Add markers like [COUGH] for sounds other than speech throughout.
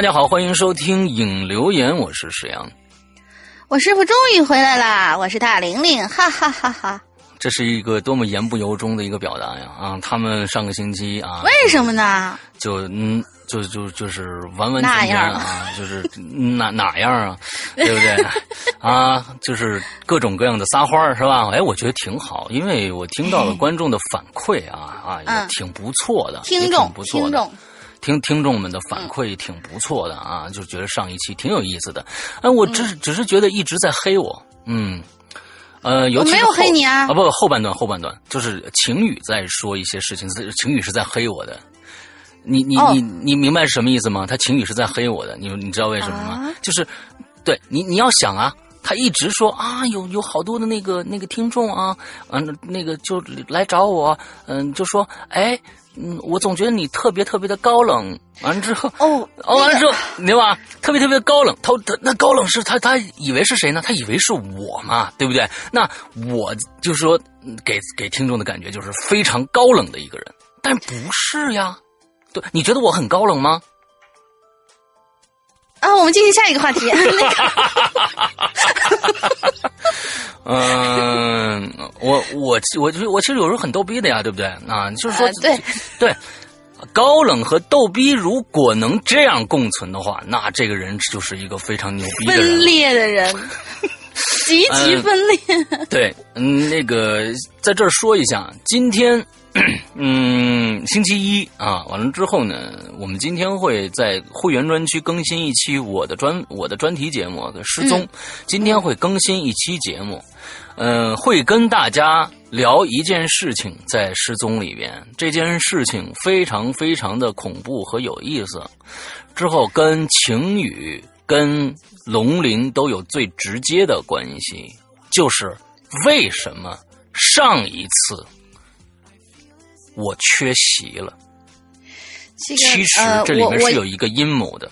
大家好，欢迎收听影留言，我是石阳。我师傅终于回来啦！我是大玲玲，哈哈哈哈！这是一个多么言不由衷的一个表达呀！啊，他们上个星期啊，为什么呢？就嗯，就就就是完完全全啊，[LAUGHS] 就是哪哪样啊，对不对？[LAUGHS] 啊，就是各种各样的撒欢是吧？哎，我觉得挺好，因为我听到了观众的反馈啊啊，也挺不错的，听众不错的。听听听众们的反馈挺不错的啊，就觉得上一期挺有意思的。哎，我只是只是觉得一直在黑我，嗯，呃，我没有黑你啊，啊不，后半段后半段就是晴雨在说一些事情，晴雨是在黑我的。你你你你明白是什么意思吗？他晴雨是在黑我的，你你知道为什么吗？就是对你你要想啊，他一直说啊，有有好多的那个那个听众啊，嗯，那个就来找我，嗯，就说哎。嗯，我总觉得你特别特别的高冷。完了之后，哦，[LAUGHS] 完了之后，对吧？特别特别高冷。他他那高冷是他他以为是谁呢？他以为是我嘛，对不对？那我就是说给给听众的感觉就是非常高冷的一个人，但不是呀。对，你觉得我很高冷吗？啊，我们进行下一个话题。[LAUGHS] 嗯，我我我我其实有时候很逗逼的呀，对不对？啊，就是说，对对，[LAUGHS] 高冷和逗逼如果能这样共存的话，那这个人就是一个非常牛逼的人，分裂的人，[LAUGHS] 极其分裂。对，嗯，那个在这儿说一下，今天。[CLEARS THROAT] 嗯，星期一啊，完了之后呢，我们今天会在会员专区更新一期我的专我的专题节目《失踪》，今天会更新一期节目，嗯，会跟大家聊一件事情，在《失踪》里边，这件事情非常非常的恐怖和有意思，之后跟晴雨、跟龙鳞都有最直接的关系，就是为什么上一次。我缺席了，其实这里面是有一个阴谋的。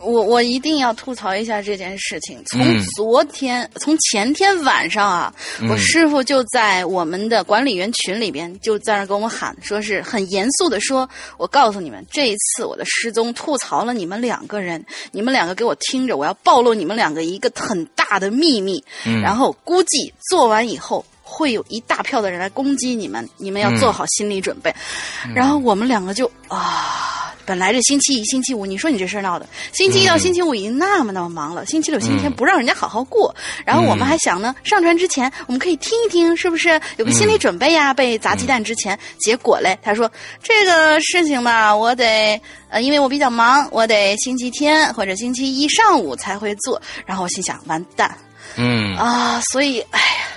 我我一定要吐槽一下这件事情。从昨天，从前天晚上啊，我师傅就在我们的管理员群里边就在那跟我们喊，说是很严肃的说：“我告诉你们，这一次我的失踪吐槽了你们两个人，你们两个给我听着，我要暴露你们两个一个很大的秘密。然后估计做完以后。”会有一大票的人来攻击你们，你们要做好心理准备。然后我们两个就啊，本来这星期一、星期五，你说你这事儿闹的，星期一到星期五已经那么那么忙了，星期六、星期天不让人家好好过。然后我们还想呢，上传之前我们可以听一听，是不是有个心理准备呀？被砸鸡蛋之前，结果嘞，他说这个事情吧，我得呃，因为我比较忙，我得星期天或者星期一上午才会做。然后我心想，完蛋，嗯啊，所以哎呀。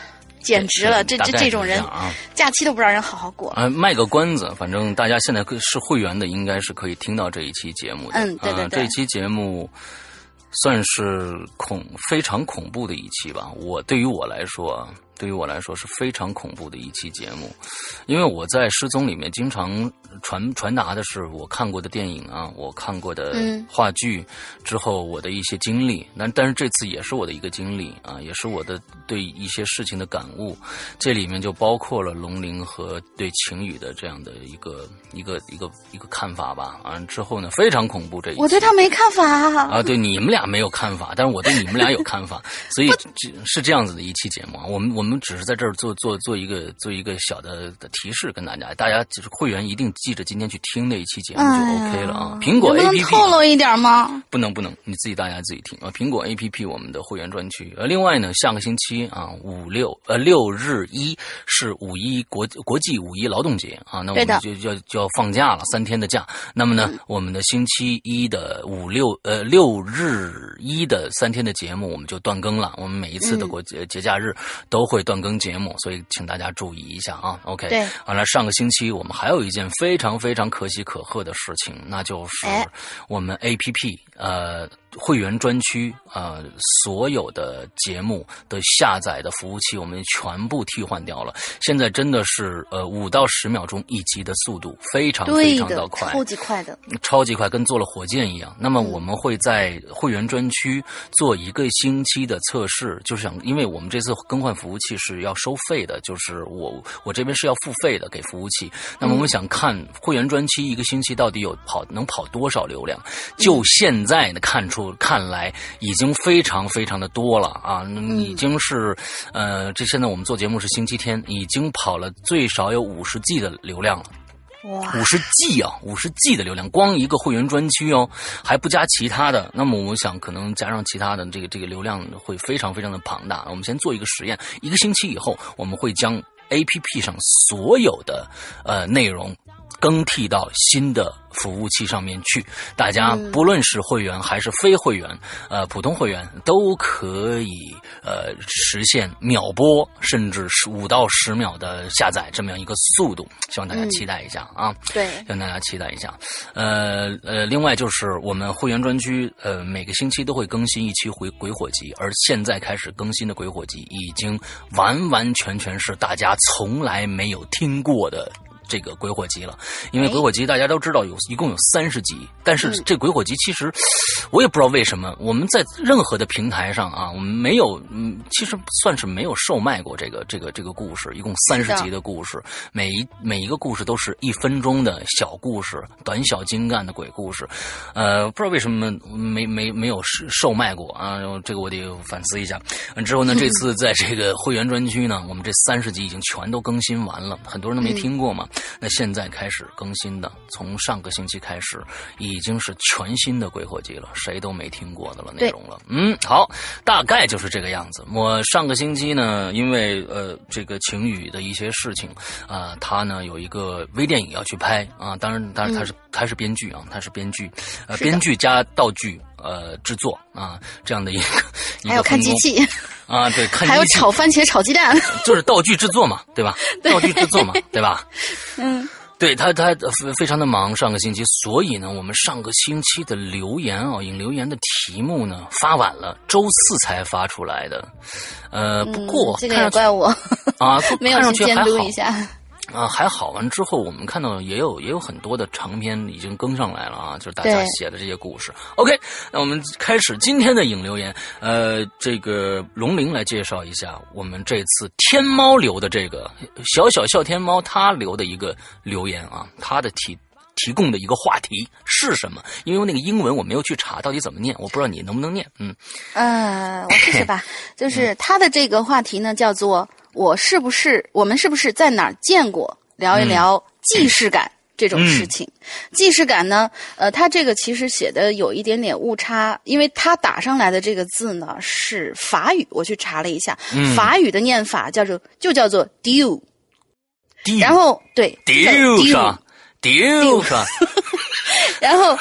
简直了，这这这种人，假期都不让人好好过。啊，卖个关子，反正大家现在是会员的，应该是可以听到这一期节目的。嗯，对对对，这一期节目算是恐非常恐怖的一期吧。我对于我来说。对于我来说是非常恐怖的一期节目，因为我在失踪里面经常传传达的是我看过的电影啊，我看过的话剧之后我的一些经历。但但是这次也是我的一个经历啊，也是我的对一些事情的感悟。这里面就包括了龙鳞和对晴雨的这样的一个一个一个一个看法吧。完之后呢，非常恐怖。这一我对他没看法啊，对你们俩没有看法，但是我对你们俩有看法，[LAUGHS] 所以这是这样子的一期节目啊。我们我们。们只是在这儿做做做一个做一个小的的提示，跟大家，大家就是会员一定记着今天去听那一期节目就 OK 了啊。苹果 A P P 透露一点吗？不能不能，你自己大家自己听啊。苹果 A P P 我们的会员专区，呃，另外呢，下个星期啊五六呃六日一是五一国国际五一劳动节啊，那我们就就就要放假了，三天的假。那么呢，我们的星期一的五六呃六日一的三天的节目我们就断更了。我们每一次的国节节假日都会断更节目，所以请大家注意一下啊。OK，对，完了，上个星期我们还有一件非常非常可喜可贺的事情，那就是我们 APP 呃。会员专区啊，所有的节目的下载的服务器，我们全部替换掉了。现在真的是呃五到十秒钟一集的速度，非常非常的快，超级快的，超级快，跟坐了火箭一样。那么我们会在会员专区做一个星期的测试，就是想，因为我们这次更换服务器是要收费的，就是我我这边是要付费的给服务器。那么我们想看会员专区一个星期到底有跑能跑多少流量？就现在呢看出。看来已经非常非常的多了啊！已经是，呃，这现在我们做节目是星期天，已经跑了最少有五十 G 的流量了。哇，五十 G 啊，五十 G 的流量，光一个会员专区哦，还不加其他的。那么我想，可能加上其他的这个这个流量会非常非常的庞大。我们先做一个实验，一个星期以后，我们会将 APP 上所有的呃内容。更替到新的服务器上面去，大家不论是会员还是非会员，呃，普通会员都可以呃实现秒播，甚至是五到十秒的下载这么样一个速度，希望大家期待一下啊！对，希望大家期待一下。呃呃，另外就是我们会员专区，呃，每个星期都会更新一期回鬼火集，而现在开始更新的鬼火集已经完完全全是大家从来没有听过的。这个鬼火集了，因为鬼火集大家都知道有一共有三十集，但是这鬼火集其实我也不知道为什么我们在任何的平台上啊，我们没有嗯，其实算是没有售卖过这个这个这个故事，一共三十集的故事，每一每一个故事都是一分钟的小故事，短小精干的鬼故事，呃，不知道为什么没没没有售售卖过啊，这个我得反思一下。之后呢，这次在这个会员专区呢，我们这三十集已经全都更新完了，很多人都没听过嘛。那现在开始更新的，从上个星期开始，已经是全新的鬼火集了，谁都没听过的了内容了。嗯，好，大概就是这个样子。我上个星期呢，因为呃这个晴雨的一些事情啊，他呢有一个微电影要去拍啊，当然当然他是他是编剧啊，他是编剧，呃编剧加道具呃制作啊这样的一个，[LAUGHS] 还有看机器。[LAUGHS] 啊，对，看还有炒番茄、炒鸡蛋，[LAUGHS] 就是道具制作嘛，对吧？道具制作嘛，对吧？嗯，对他，他非常的忙，上个星期，所以呢，我们上个星期的留言啊，引留言的题目呢发晚了，周四才发出来的。呃，不过这个也怪我啊，没有去监督一下。啊，还好完之后，我们看到也有也有很多的长篇已经更上来了啊，就是大家写的这些故事。OK，那我们开始今天的影留言。呃，这个龙鳞来介绍一下我们这次天猫留的这个小小笑天猫他留的一个留言啊，他的提提供的一个话题是什么？因为那个英文我没有去查到底怎么念，我不知道你能不能念。嗯，呃，我试试吧。就是他的这个话题呢，叫做。我是不是我们是不是在哪儿见过？聊一聊既视感这种事情。既视感呢？呃，他这个其实写的有一点点误差，因为他打上来的这个字呢是法语，我去查了一下，法语的念法叫做就叫做 “du”，然后对是吧？[LAUGHS] 然后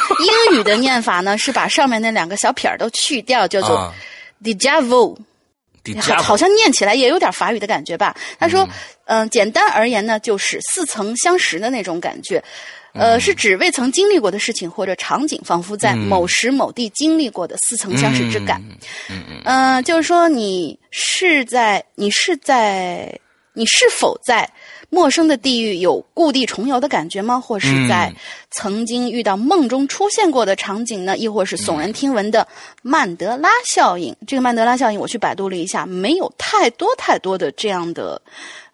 英语的念法呢是把上面那两个小撇儿都去掉，叫做 “deja vu”。好，好像念起来也有点法语的感觉吧？他说，嗯，简单而言呢，就是似曾相识的那种感觉，呃，是指未曾经历过的事情或者场景，仿佛在某时某地经历过的似曾相识之感。嗯嗯，嗯，就是说你是在，你是在，你是否在？陌生的地域有故地重游的感觉吗？或是在曾经遇到梦中出现过的场景呢？亦或是耸人听闻的曼德拉效应？这个曼德拉效应，我去百度了一下，没有太多太多的这样的。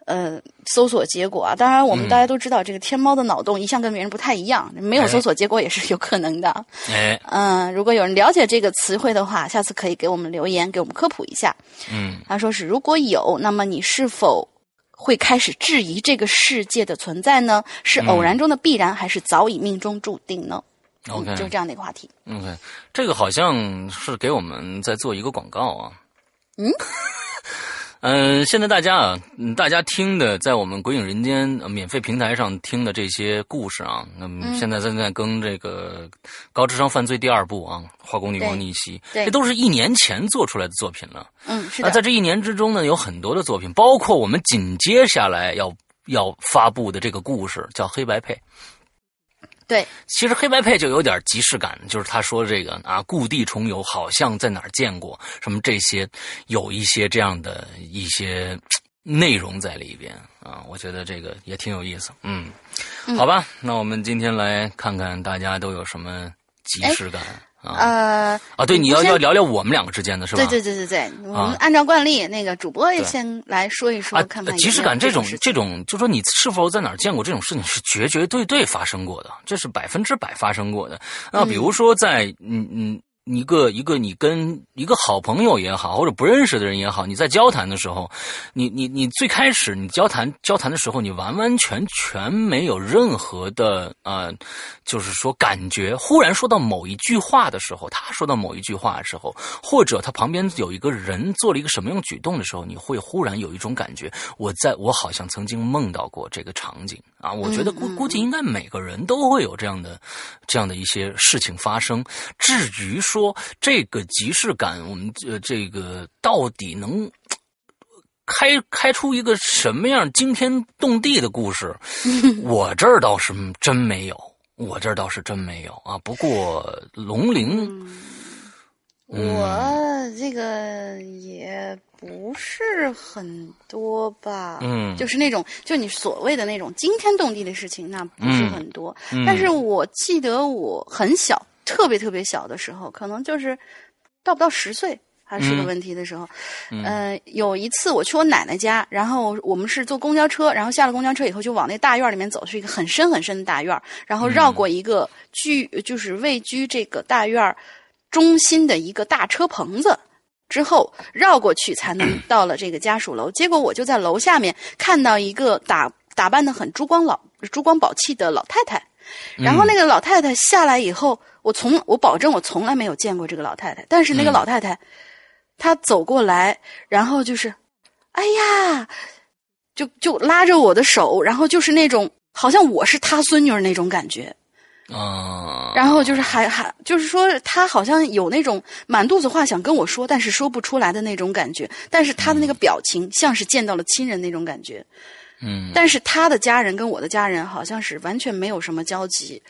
呃搜索结果啊。当然，我们大家都知道，这个天猫的脑洞一向跟别人不太一样，没有搜索结果也是有可能的。哎，嗯，如果有人了解这个词汇的话，下次可以给我们留言，给我们科普一下。嗯，他说是如果有，那么你是否会开始质疑这个世界的存在呢？是偶然中的必然，还是早已命中注定呢？OK 嗯就是这样的一个话题。OK，这个好像是给我们在做一个广告啊。嗯，[LAUGHS] 嗯，现在大家啊，嗯大家听的，在我们《鬼影人间》呃免费平台上听的这些故事啊，那么嗯现在正在跟这个《高智商犯罪》第二部啊，《化工女王逆袭》，对这都是一年前做出来的作品了。嗯，是那，在这一年之中呢，有很多的作品，包括我们紧接下来要要发布的这个故事，叫《黑白配》。对，其实黑白配就有点即视感，就是他说这个啊，故地重游，好像在哪儿见过，什么这些，有一些这样的一些内容在里边啊，我觉得这个也挺有意思。嗯，好吧，那我们今天来看看大家都有什么即视感、啊呃，啊？对，你要要聊聊我们两个之间的是吧？对对对对对，我们按照惯例，那个主播也先来说一说，啊看看即视感这种这种，就说你是否在哪儿见过这种事情，是绝绝对对发生过的，这是百分之百发生过的。那比如说在嗯嗯。一个一个，你跟一个好朋友也好，或者不认识的人也好，你在交谈的时候，你你你最开始你交谈交谈的时候，你完完全全没有任何的呃，就是说感觉。忽然说到某一句话的时候，他说到某一句话的时候，或者他旁边有一个人做了一个什么样举动的时候，你会忽然有一种感觉，我在我好像曾经梦到过这个场景啊！我觉得估估计应该每个人都会有这样的这样的一些事情发生。至于说这个即视感，我们这这个到底能。开开出一个什么样惊天动地的故事，[LAUGHS] 我这儿倒是真没有，我这儿倒是真没有啊。不过龙鳞，嗯我这个也不是很多吧，嗯就是那种就你所谓的那种惊天动地的事情，那不是很多。嗯但是我记得我很小，特别特别小的时候，可能就是到不到十岁。还是个嗯问题的时候，呃，有一次我去我奶奶家，然后我们是坐公交车，然后下了公交车以后就往那大院里面走，是一个很深很深的大院，然后绕过一个居，就是位居这个大院中心的一个大车棚子。之后绕过去才能 [CLEARS THROAT] 到了这个家属楼，结果我就在楼下面看到一个打打扮的很珠光老珠光宝气的老太太，然后那个老太太下来以后，我从我保证我从来没有见过这个老太太，但是那个老太太，她走过来，然后就是，哎呀，就就拉着我的手，然后就是那种好像我是她孙女儿那种感觉，啊，然后就是还还就是说，她好像有那种满肚子话想跟我说，但是说不出来的那种感觉，但是她的那个表情像是见到了亲人那种感觉。嗯但是他的家人跟我的家人好像是完全没有什么交集。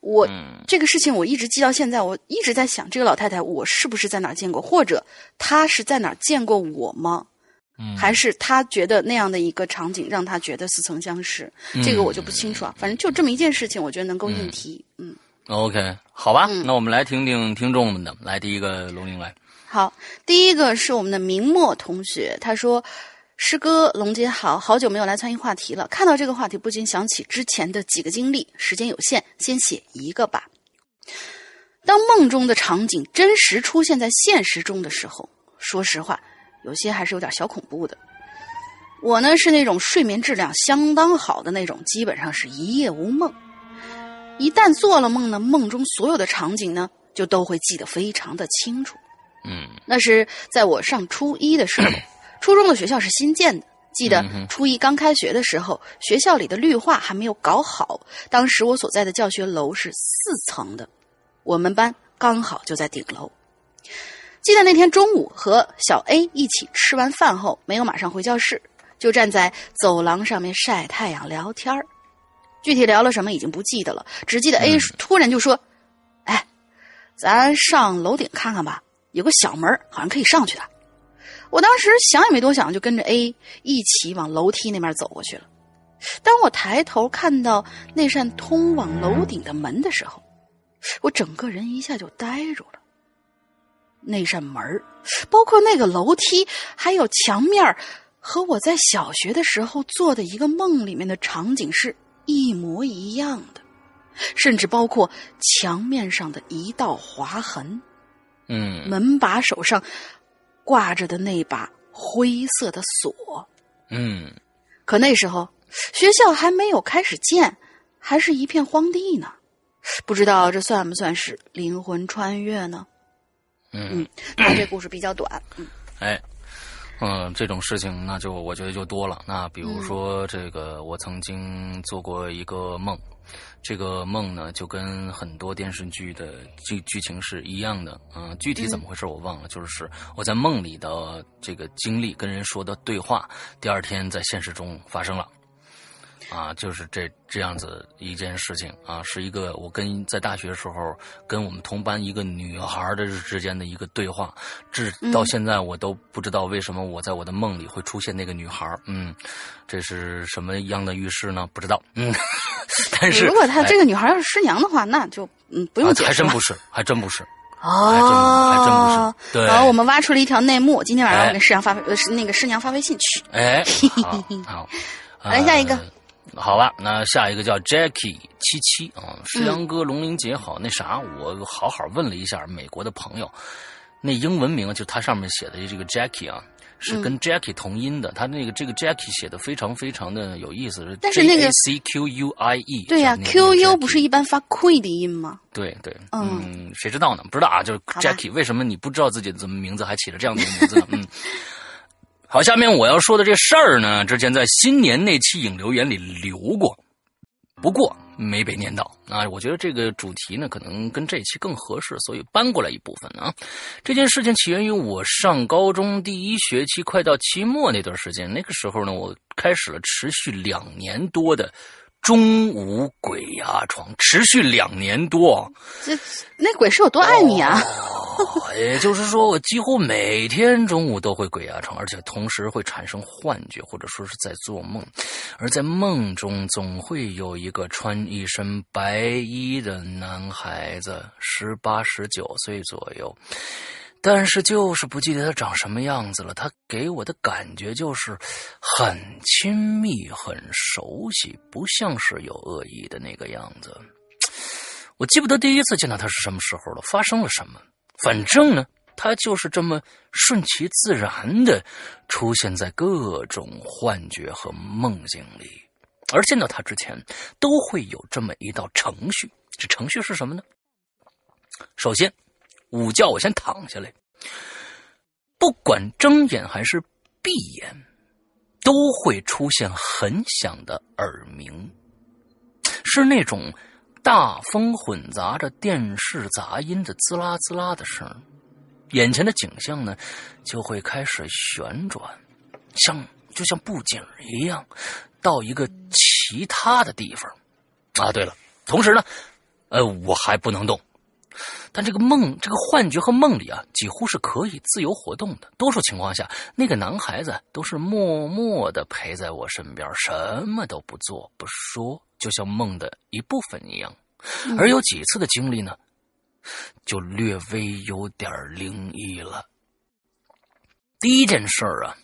我、嗯这个事情我一直记到现在，我一直在想，这个老太太我是不是在哪儿见过，或者她是在哪儿见过我吗？嗯还是她觉得那样的一个场景让她觉得似曾相识？这个我就不清楚啊。反正就这么一件事情，我觉得能够应提。嗯，OK，好吧，嗯那我们来听听听众们的。来，第一个龙玲来，好，第一个是我们的明末同学，他说。师哥，龙姐好，好久没有来参与话题了。看到这个话题，不禁想起之前的几个经历。时间有限，先写一个吧。当梦中的场景真实出现在现实中的时候，说实话，有些还是有点小恐怖的。我呢是那种睡眠质量相当好的那种，基本上是一夜无梦。一旦做了梦呢，梦中所有的场景呢，就都会记得非常的清楚。嗯那是在我上初一的时候，[COUGHS] 初中的学校是新建的。记得初一刚开学的时候，学校里的绿化还没有搞好。当时我所在的教学楼是四层的，我们班刚好就在顶楼。记得那天中午和小 A 一起吃完饭后，没有马上回教室，就站在走廊上面晒太阳聊天儿。具体聊了什么已经不记得了，只记得 A 突然就说：“哎，咱上楼顶看看吧，有个小门好像可以上去的。”我当时想也没多想，就跟着 A 一起往楼梯那边走过去了。当我抬头看到那扇通往楼顶的门的时候，我整个人一下就呆住了。那扇门包括那个楼梯，还有墙面和我在小学的时候做的一个梦里面的场景是一模一样的，甚至包括墙面上的一道划痕，嗯门把手上挂着的那把灰色的锁。嗯，可那时候学校还没有开始建，还是一片荒地呢。不知道这算不算是灵魂穿越呢？嗯，他这故事比较短，嗯哎，嗯，这种事情那就我觉得就多了。那比如说这个，我曾经做过一个梦，这个梦呢就跟很多电视剧的剧剧情是一样的。嗯、具体怎么回事我忘了，就是我在梦里的这个经历跟人说的对话，第二天在现实中发生了。啊，就是这这样子一件事情啊，是一个我跟在大学时候跟我们同班一个女孩的之间的一个对话，至到现在我都不知道为什么我在我的梦里会出现那个女孩，嗯，这是什么样的预示呢？不知道，嗯，[LAUGHS] 但是如果他哎这个女孩要是师娘的话，那就嗯不用啊解释了还真不是，还真不是，[LAUGHS] 哦，还真还真不是对。然后我们挖出了一条内幕，今天晚上哎。我给师娘发呃那个师娘发微信去。哎，好，[LAUGHS] 好，来下一个。呃好吧，那下一个叫 Jackie 七七啊，石阳哥龙鳞姐好，那啥，我好好问了一下美国的朋友，那英文名就他上面写的这个 Jackie 啊，是嗯跟 Jackie 同音的，他那个这个 Jackie 写的非常非常的有意思，但是那个 C Q U I E，对呀、q U 不是一般发 que 的音吗？对对，嗯嗯，谁知道呢？不知道啊，就是 Jackie，为什么你不知道自己的名字还起了这样的名字呢？[LAUGHS] 嗯，好，下面我要说的这事儿呢，之前在新年那期影留言里留过，不过没被念到啊。我觉得这个主题呢，可能跟这期更合适，所以搬过来一部分啊。这件事情起源于我上高中第一学期，快到期末那段时间，那个时候呢，我开始了持续两年多的。中午鬼压床，持续两年多，这那鬼是有多爱你啊？哦，也就是说，我几乎每天中午都会鬼压床，而且同时会产生幻觉，或者说是在做梦。而在梦中，总会有一个穿一身白衣的男孩子，十八、十九岁左右。但是就是不记得他长什么样子了。他给我的感觉就是很亲密、很熟悉，不像是有恶意的那个样子。我记不得第一次见到他是什么时候了，发生了什么。反正呢，他就是这么顺其自然的出现在各种幻觉和梦境里。而见到他之前，都会有这么一道程序。这程序是什么呢？首先，午觉我先躺下来，不管睁眼还是闭眼，都会出现很响的耳鸣，是那种大风混杂着电视杂音的滋啦滋啦的声。眼前的景象呢，就会开始旋转，像就像布景一样，到一个其他的地方。啊，对了，同时呢，呃，我还不能动。但这个梦，这个幻觉和梦里啊，几乎是可以自由活动的。多数情况下，那个男孩子都是默默的陪在我身边，什么都不做不说，就像梦的一部分一样。而有几次的经历呢，就略微有点灵异了。第一件事儿啊，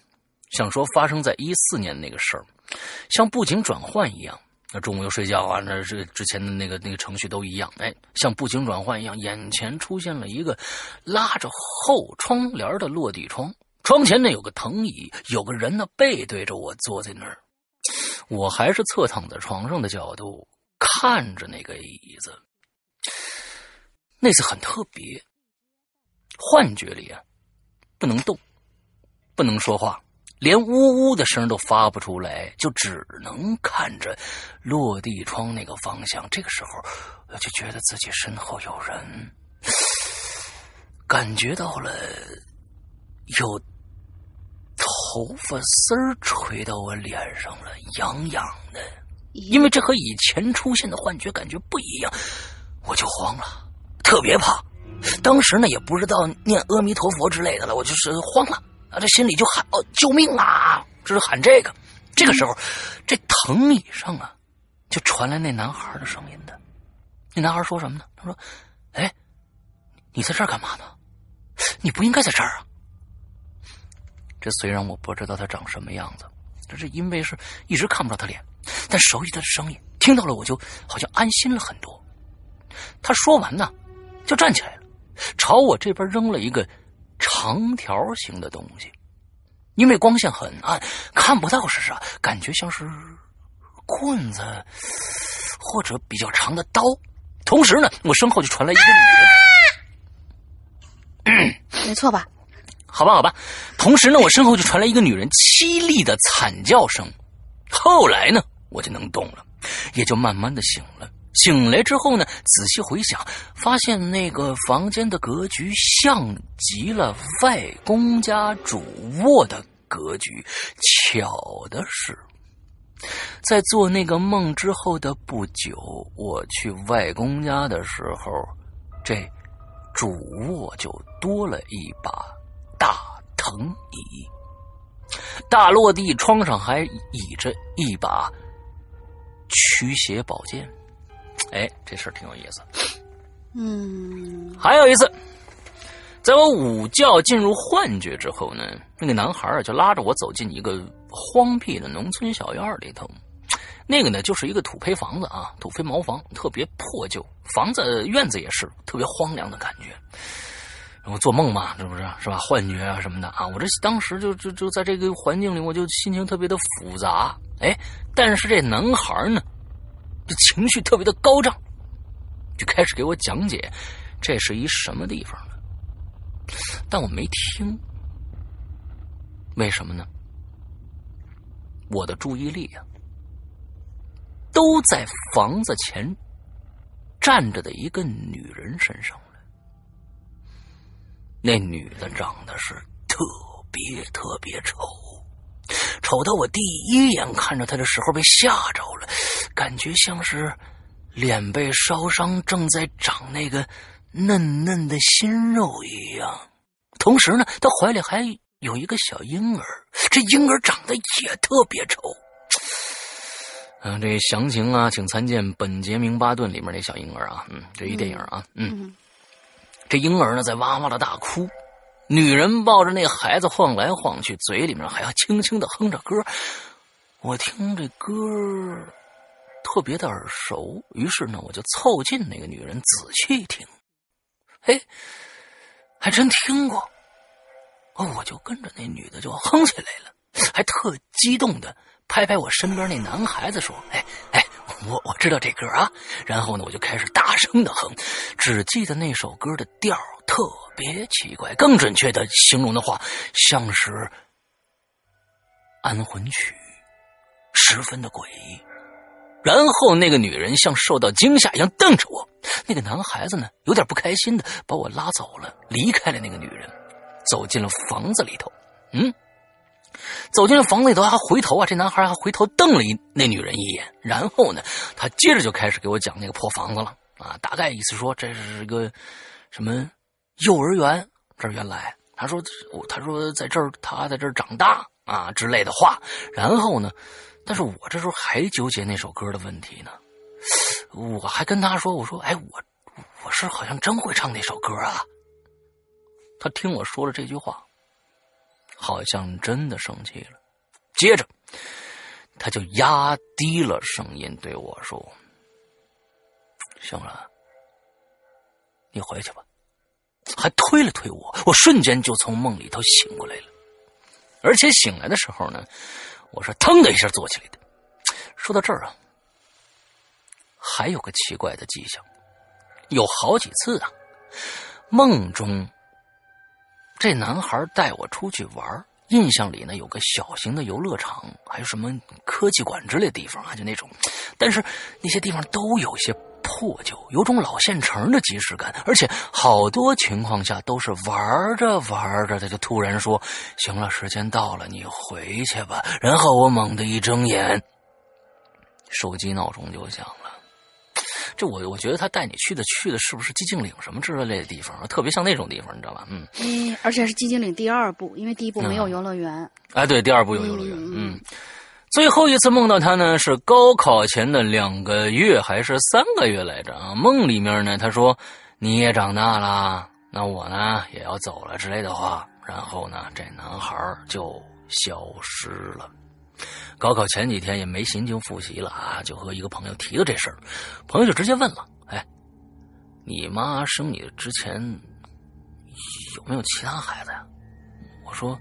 想说发生在一四年那个事儿，像布景转换一样。那中午又睡觉啊，那这之前的那个那个程序都一样，哎，像布景转换一样，眼前出现了一个拉着后窗帘的落地窗，窗前呢有个藤椅，有个人呢背对着我坐在那儿，我还是侧躺在床上的角度看着那个椅子。那次很特别，幻觉里啊不能动，不能说话。连呜呜的声都发不出来，就只能看着落地窗那个方向。这个时候，我就觉得自己身后有人，感觉到了有头发丝儿吹到我脸上了，痒痒的。因为这和以前出现的幻觉感觉不一样，我就慌了，特别怕。当时呢，也不知道念阿弥陀佛之类的了，我就是慌了。啊，这心里就喊：“哦，救命啊！”这是喊这个。这个时候，这藤椅上啊，就传来那男孩的声音的。那男孩说什么呢？他说：“哎，你在这儿干嘛呢？你不应该在这儿啊！”这虽然我不知道他长什么样子，但是因为是一直看不到他脸，但熟悉他的声音，听到了我就好像安心了很多。他说完呢，就站起来了，朝我这边扔了一个长条形的东西。因为光线很暗，看不到是啥，感觉像是棍子或者比较长的刀。同时呢，我身后就传来一个女人，没错吧？好吧，好吧。同时呢，我身后就传来一个女人凄厉的惨叫声。后来呢，我就能动了，也就慢慢的醒了。醒来之后呢，仔细回想，发现那个房间的格局像极了外公家主卧的格局。巧的是，在做那个梦之后的不久，我去外公家的时候，这主卧就多了一把大藤椅，大落地窗上还倚着一把驱邪宝剑。哎，这事儿挺有意思。嗯，还有一次，在我午觉进入幻觉之后呢，那个男孩啊就拉着我走进一个荒僻的农村小院里头。那个呢，就是一个土坯房子啊，土坯茅房，特别破旧，房子院子也是特别荒凉的感觉。然后做梦嘛，是不是是吧？幻觉啊什么的啊，我这当时就就就在这个环境里，我就心情特别的复杂。哎，但是这男孩呢？这情绪特别的高涨，就开始给我讲解这是一什么地方呢？但我没听，为什么呢？我的注意力啊，都在房子前站着的一个女人身上了。那女的长得是特别特别丑。瞅到我第一眼看着他的时候，被吓着了，感觉像是脸被烧伤，正在长那个嫩嫩的新肉一样。同时呢，他怀里还有一个小婴儿，这婴儿长得也特别丑。嗯，这详情啊，请参见《本杰明·巴顿》里面那小婴儿啊，嗯，这一电影啊，嗯，这婴儿呢在哇哇的大哭。女人抱着那孩子晃来晃去，嘴里面还要轻轻的哼着歌。我听这歌特别的耳熟，于是呢，我就凑近那个女人仔细听。哎，还真听过。我就跟着那女的就哼起来了，还特激动的拍拍我身边那男孩子说：“哎哎，我我知道这歌啊。”然后呢，我就开始大声的哼，只记得那首歌的调特。别奇怪，更准确的形容的话，像是安魂曲，十分的诡异。然后那个女人像受到惊吓一样瞪着我，那个男孩子呢，有点不开心的把我拉走了，离开了那个女人，走进了房子里头。嗯，走进了房子里头还回头啊，这男孩还回头瞪了一那女人一眼，然后呢，他接着就开始给我讲那个破房子了啊，大概意思说这是个什么。幼儿园这原来。他说他说在这儿他在这儿长大啊之类的话，然后呢，但是我这时候还纠结那首歌的问题呢，我还跟他说我说哎我我是好像真会唱那首歌啊，他听我说了这句话，好像真的生气了，接着他就压低了声音对我说：“行了，你回去吧。”还推了推我，我瞬间就从梦里头醒过来了，而且醒来的时候呢，我是腾的一下坐起来的。说到这儿啊，还有个奇怪的迹象，有好几次啊，梦中这男孩带我出去玩，印象里呢有个小型的游乐场，还有什么科技馆之类的地方啊，就那种，但是那些地方都有些。破旧，有种老县城的即视感，而且好多情况下都是玩着玩着，他就突然说：“行了，时间到了，你回去吧。”然后我猛地一睁眼，手机闹钟就响了。这我我觉得他带你去的去的是不是寂静岭什么之类的地方？特别像那种地方，你知道吧？嗯，而且是寂静岭第二部，因为第一部没有游乐园。哎，对，第二部有游乐园。嗯。最后一次梦到他呢，是高考前的两个月还是三个月来着啊？梦里面呢，他说你也长大了，那我呢也要走了之类的话然后呢，这男孩就消失了。高考前几天也没心情复习了啊，就和一个朋友提了这事儿，朋友就直接问了：“哎，你妈生你之前有没有其他孩子呀？”我说：“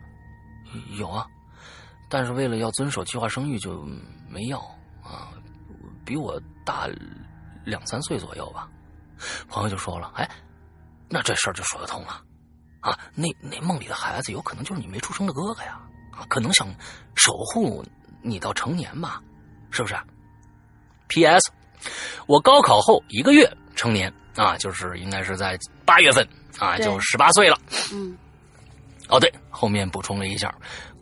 有啊，但是为了要遵守计划生育就没要啊，比我大两三岁左右吧。”朋友就说了：“哎，那这事儿就说得通了啊，那那梦里的孩子有可能就是你没出生的哥哥呀，可能想守护。”你到成年嘛，是不是？P.S. 我高考后一个月成年啊，就是应该是在八月份啊，就十八岁了。嗯。哦，对，后面补充了一下，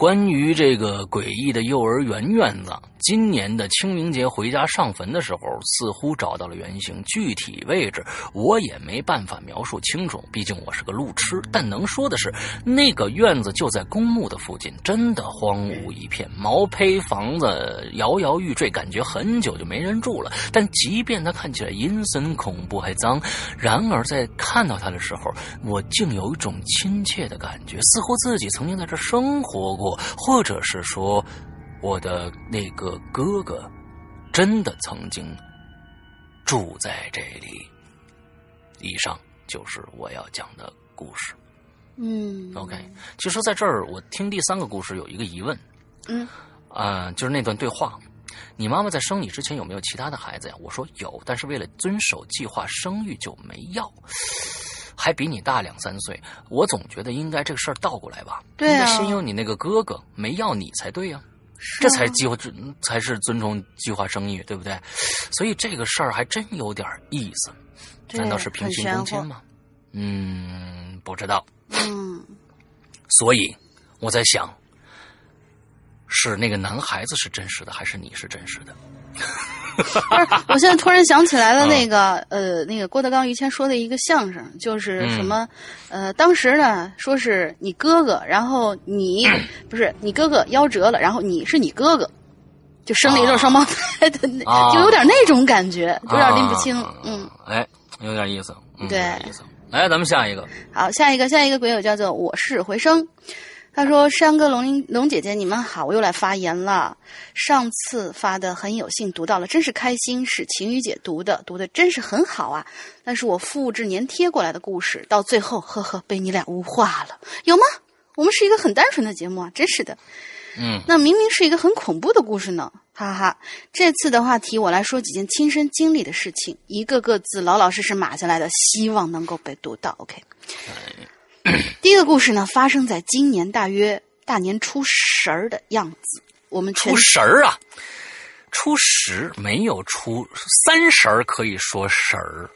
关于这个诡异的幼儿园院子。今年的清明节回家上坟的时候，似乎找到了原型，具体位置我也没办法描述清楚，毕竟我是个路痴。但能说的是，那个院子就在公墓的附近，真的荒芜一片，毛坯房子摇摇欲坠，感觉很久就没人住了。但即便它看起来阴森恐怖还脏，然而在看到它的时候，我竟有一种亲切的感觉，似乎自己曾经在这生活过，或者是说。我的那个哥哥，真的曾经住在这里。以上就是我要讲的故事。嗯，OK。其实，在这儿我听第三个故事有一个疑问。嗯，啊，就是那段对话：你妈妈在生你之前有没有其他的孩子呀？我说有，但是为了遵守计划生育就没要。还比你大两三岁，我总觉得应该这个事儿倒过来吧？对啊，先有你那个哥哥没要你才对呀。这才计划，才是尊重计划生育，对不对？所以这个事儿还真有点意思。难道是平行空间吗？嗯，不知道。嗯。所以我在想，是那个男孩子是真实的，还是你是真实的？[LAUGHS] 我现在突然想起来了，那个呃，那个郭德纲于谦说的一个相声，就是什么呃，当时呢说是你哥哥，然后你不是你哥哥夭折了，然后你是你哥哥，就生了一对双胞胎的，就有点那种感觉，有点拎不清。嗯，哎，有点意思。对，意思。来，咱们下一个。好，下一个，下一个鬼友叫做我是回声。他说：“山哥、龙龙姐姐，你们好，我又来发言了。上次发的很有幸读到了，真是开心。是晴雨姐读的，读的真是很好啊。但是我复制粘贴过来的故事，到最后，呵呵，被你俩污化了，有吗？我们是一个很单纯的节目啊，真是的。嗯，那明明是一个很恐怖的故事呢，哈哈。这次的话题，我来说几件亲身经历的事情，一个个字老老实实码下来的，希望能够被读到。OK。” [CLEARS THROAT] 第一个故事呢，发生在今年大约大年初十儿的样子。我们初十儿啊，初十没有初三十儿，可以说十儿。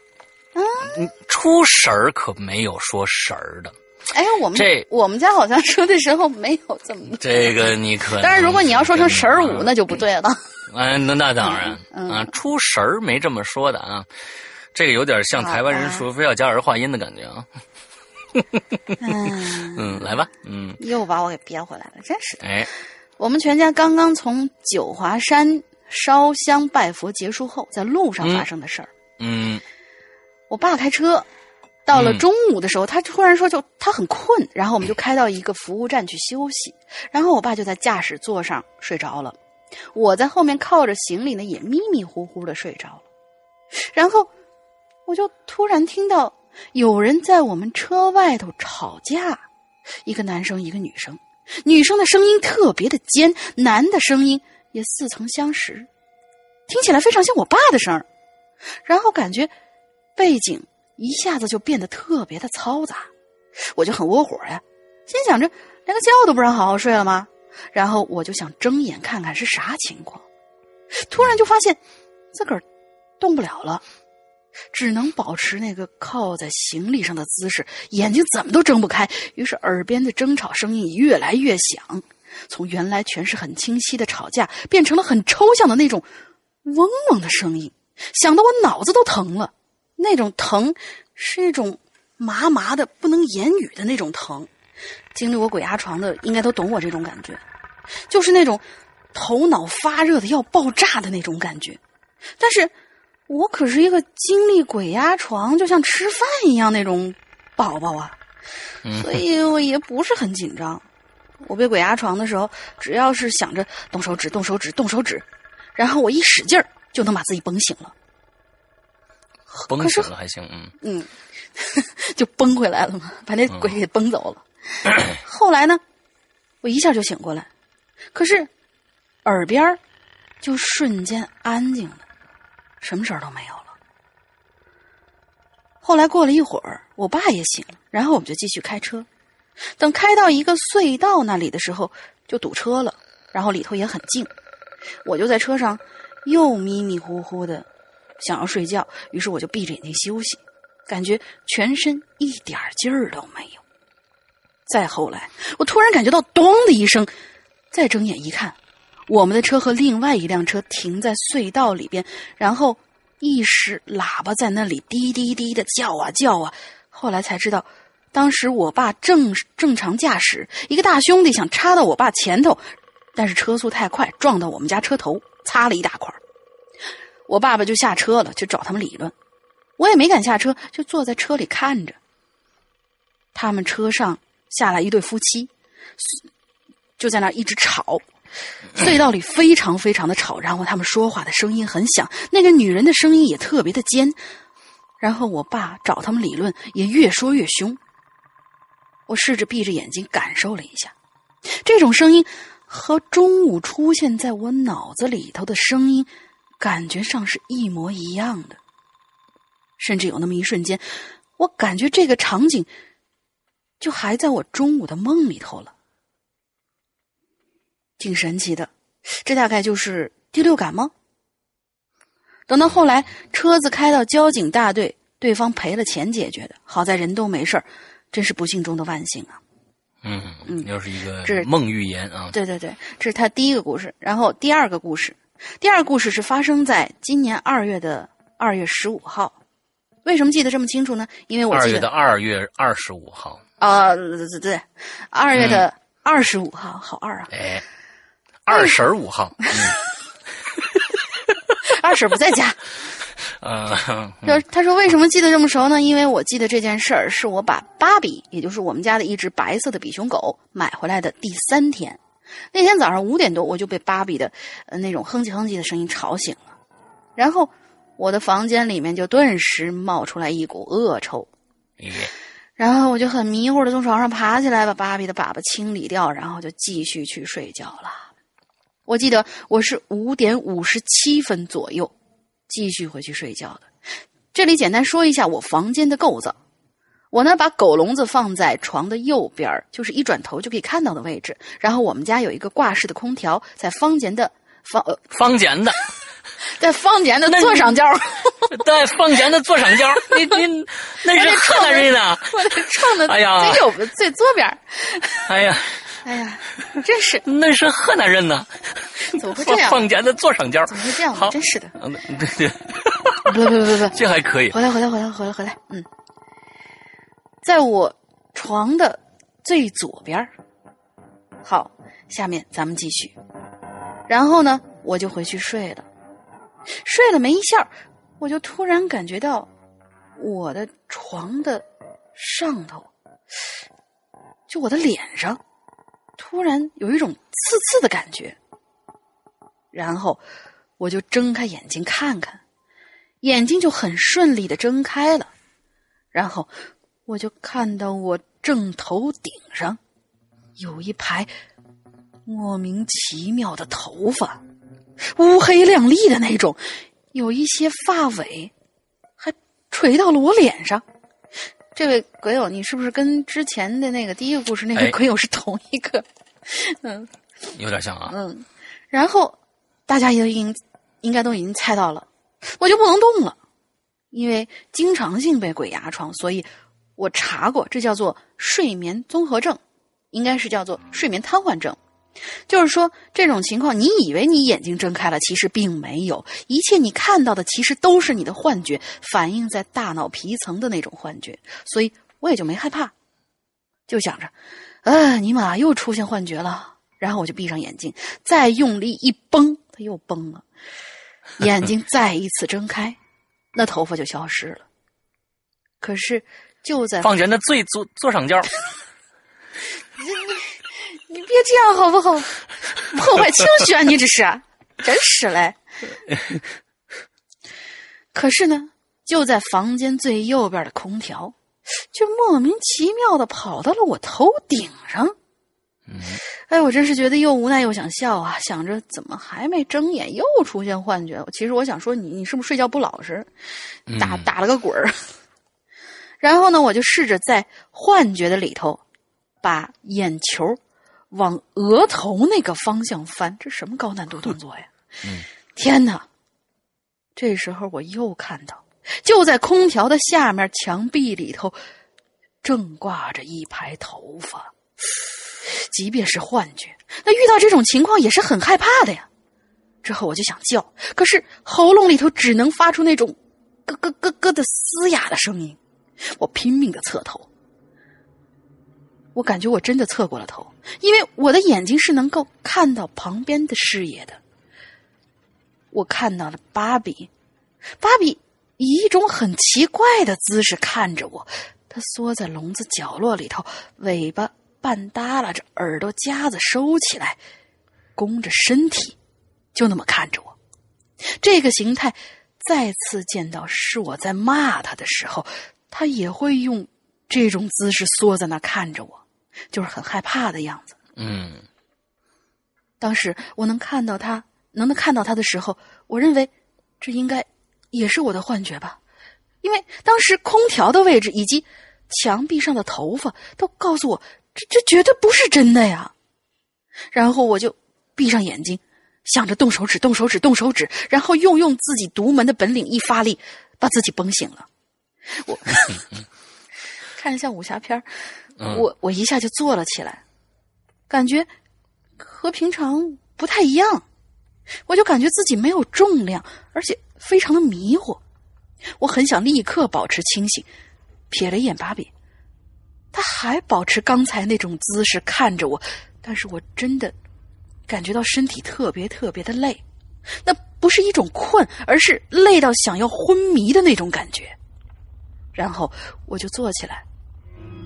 嗯，初十儿可没有说十儿的。哎，我们这我们家好像说的时候没有这么。[LAUGHS] 这个你可。但是如果你要说成十儿五，那就不对了。[LAUGHS] 哎，那那当然啊，初十儿没这么说的啊。这个有点像台湾人说非要加儿化音的感觉啊。嗯 [LAUGHS] 嗯，来吧，嗯，又把我给憋回来了，真是的。哎，我们全家刚刚从九华山烧香拜佛结束后，在路上发生的事儿。嗯，我爸开车，到了中午的时候，他突然说就他很困，然后我们就开到一个服务站去休息，然后我爸就在驾驶座上睡着了，我在后面靠着行李呢，也迷迷糊糊的睡着了，然后我就突然听到。有人在我们车外头吵架，一个男生，一个女生，女生的声音特别的尖，男的声音也似曾相识，听起来非常像我爸的声儿。然后感觉背景一下子就变得特别的嘈杂，我就很窝火呀，心想着连个觉都不让好好睡了吗？然后我就想睁眼看看是啥情况，突然就发现自个儿动不了了。只能保持那个靠在行李上的姿势，眼睛怎么都睁不开。于是耳边的争吵声音越来越响，从原来全是很清晰的吵架，变成了很抽象的那种嗡嗡的声音，响得我脑子都疼了。那种疼是一种麻麻的、不能言语的那种疼。经历过鬼压床的应该都懂我这种感觉，就是那种头脑发热的要爆炸的那种感觉。但是。我可是一个经历鬼压床就像吃饭一样那种宝宝啊，所以我也不是很紧张。我被鬼压床的时候，只要是想着动手指、动手指、动手指，然后我一使劲儿就能把自己崩醒了。崩醒了还行，嗯嗯，[LAUGHS] 就崩回来了嘛，把那鬼给崩走了。[COUGHS] 后来呢，我一下就醒过来，可是耳边就瞬间安静了，什么事儿都没有了。后来过了一会儿，我爸也醒了，然后我们就继续开车。等开到一个隧道那里的时候，就堵车了，然后里头也很静，我就在车上又迷迷糊糊的想要睡觉，于是我就闭着眼睛休息，感觉全身一点劲儿都没有。再后来，我突然感觉到“咚”的一声，再睁眼一看，我们的车和另外一辆车停在隧道里边，然后一时喇叭在那里滴滴滴的叫啊叫啊，后来才知道。当时我爸正正常驾驶，一个大兄弟想插到我爸前头，但是车速太快，撞到我们家车头，擦了一大块。我爸爸就下车了，去找他们理论。我也没敢下车，就坐在车里看着。他们车上下来一对夫妻，就在那一直吵，隧道里非常非常的吵，然后他们说话的声音很响，那个女人的声音也特别的尖。然后我爸找他们理论，也越说越凶。我试着闭着眼睛感受了一下，这种声音和中午出现在我脑子里头的声音，感觉上是一模一样的。甚至有那么一瞬间，我感觉这个场景就还在我中午的梦里头了，挺神奇的。这大概就是第六感吗？等到后来车子开到交警大队，对方赔了钱解决的，好在人都没事儿。真是不幸中的万幸啊！嗯嗯，又是一个梦预言啊！对对对，这是他第一个故事。然后第二个故事，第二个故事是发生在今年二月的二月十五号。为什么记得这么清楚呢？因为我二月的二月二十五号啊，对对对，二月的二十五号，好二啊！哎，二婶五号，[LAUGHS] 二婶不在家。呃，[LAUGHS] 他他说为什么记得这么熟呢？因为我记得这件事儿是我把芭比，也就是我们家的一只白色的比熊狗买回来的第三天。那天早上五点多，我就被芭比的呃那种哼唧哼唧的声音吵醒了，然后我的房间里面就顿时冒出来一股恶臭。然后我就很迷糊的从床上爬起来，把芭比的粑粑清理掉，然后就继续去睡觉了。我记得我是五点五十七分左右。继续回去睡觉的。这里简单说一下我房间的构造。我呢把狗笼子放在床的右边，就是一转头就可以看到的位置。然后我们家有一个挂式的空调，在房间的房呃房间的，[LAUGHS] 在房间的左上角，[LAUGHS] 在房间的左上角。[LAUGHS] 你你那是河南人呢？我的床的哎呀最右最左边。哎呀。哎呀，真是 [LAUGHS] 那是河南人呢，[LAUGHS] 怎么会 [LAUGHS] 这样？放假的左上角，怎么会这样？好，真是的。嗯，对对，不不不不不，这还可以。回来回来回来回来回来，嗯，在我床的最左边。好，下面咱们继续。然后呢，我就回去睡了。睡了没一下，我就突然感觉到我的床的上头，就我的脸上。突然有一种刺刺的感觉，然后我就睁开眼睛看看，眼睛就很顺利的睁开了，然后我就看到我正头顶上有一排莫名其妙的头发，乌黑亮丽的那种，有一些发尾还垂到了我脸上。这位鬼友，你是不是跟之前的那个第一个故事那位鬼友是同一个？嗯，有点像啊。嗯，然后大家也已经应该都已经猜到了，我就不能动了，因为经常性被鬼压床，所以我查过，这叫做睡眠综合症，应该是叫做睡眠瘫痪症。就是说，这种情况，你以为你眼睛睁开了，其实并没有，一切你看到的其实都是你的幻觉，反映在大脑皮层的那种幻觉，所以我也就没害怕，就想着，啊，尼玛又出现幻觉了，然后我就闭上眼睛，再用力一绷，它又崩了，眼睛再一次睁开，那头发就消失了，可是就在放学的最左左上角。[LAUGHS] 你别这样好不好？破坏情绪 [LAUGHS] 啊！你这是，真是嘞。可是呢，就在房间最右边的空调，却莫名其妙的跑到了我头顶上。嗯，哎，我真是觉得又无奈又想笑啊！想着怎么还没睁眼又出现幻觉？其实我想说你，你是不是睡觉不老实？打打了个滚儿。[LAUGHS] 然后呢，我就试着在幻觉的里头，把眼球往额头那个方向翻。这什么高难度动作呀？嗯，天哪！这时候我又看到，就在空调的下面墙壁里头，正挂着一排头发。即便是幻觉，那遇到这种情况也是很害怕的呀。之后我就想叫，可是喉咙里头只能发出那种咯咯咯咯的嘶哑的声音。我拼命的侧头，我感觉我真的侧过了头，因为我的眼睛是能够看到旁边的视野的。我看到了芭比，芭比以一种很奇怪的姿势看着我，它缩在笼子角落里头，尾巴。半耷拉着，耳朵夹子收起来，弓着身体，就那么看着我。这个形态再次见到是我在骂他的时候，他也会用这种姿势缩在那看着我，就是很害怕的样子。嗯。当时我能看到他，能能看到他的时候，我认为这应该也是我的幻觉吧，因为当时空调的位置以及墙壁上的头发都告诉我。这这绝对不是真的呀！然后我就闭上眼睛，想着动手指、动手指、动手指，然后又用自己独门的本领一发力，把自己崩醒了。我看着像武侠片我我一下就坐了起来，感觉和平常不太一样。我就感觉自己没有重量，而且非常的迷糊。我很想立刻保持清醒，瞥了一眼芭比。他还保持刚才那种姿势看着我，但是我真的感觉到身体特别特别的累，那不是一种困，而是累到想要昏迷的那种感觉。然后我就坐起来，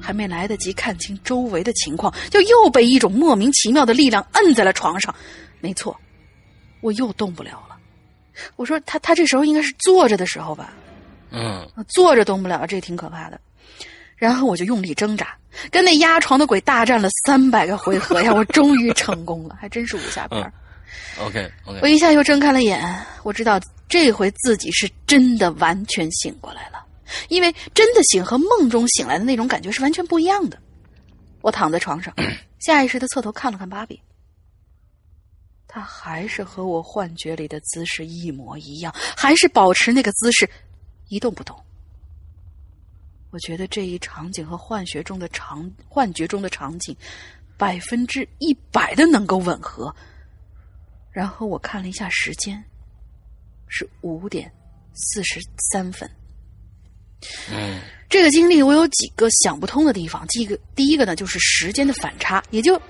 还没来得及看清周围的情况，就又被一种莫名其妙的力量摁在了床上。没错，我又动不了了。我说他他这时候应该是坐着的时候吧？嗯，坐着动不了，这挺可怕的。然后我就用力挣扎，跟那压床的鬼大战了三百个回合呀！[LAUGHS] 我终于成功了，还真是武侠片。OK OK，我一下又睁开了眼，我知道这回自己是真的完全醒过来了，因为真的醒和梦中醒来的那种感觉是完全不一样的。我躺在床上，[CLEARS THROAT] 下意识的侧头看了看芭比，她还是和我幻觉里的姿势一模一样，还是保持那个姿势，一动不动。我觉得这一场景和幻觉中的场幻觉中的场景，百分之一百的能够吻合。然后我看了一下时间，是五点四十三分。嗯，这个经历我有几个想不通的地方。第一个，第一个呢，就是时间的反差，也就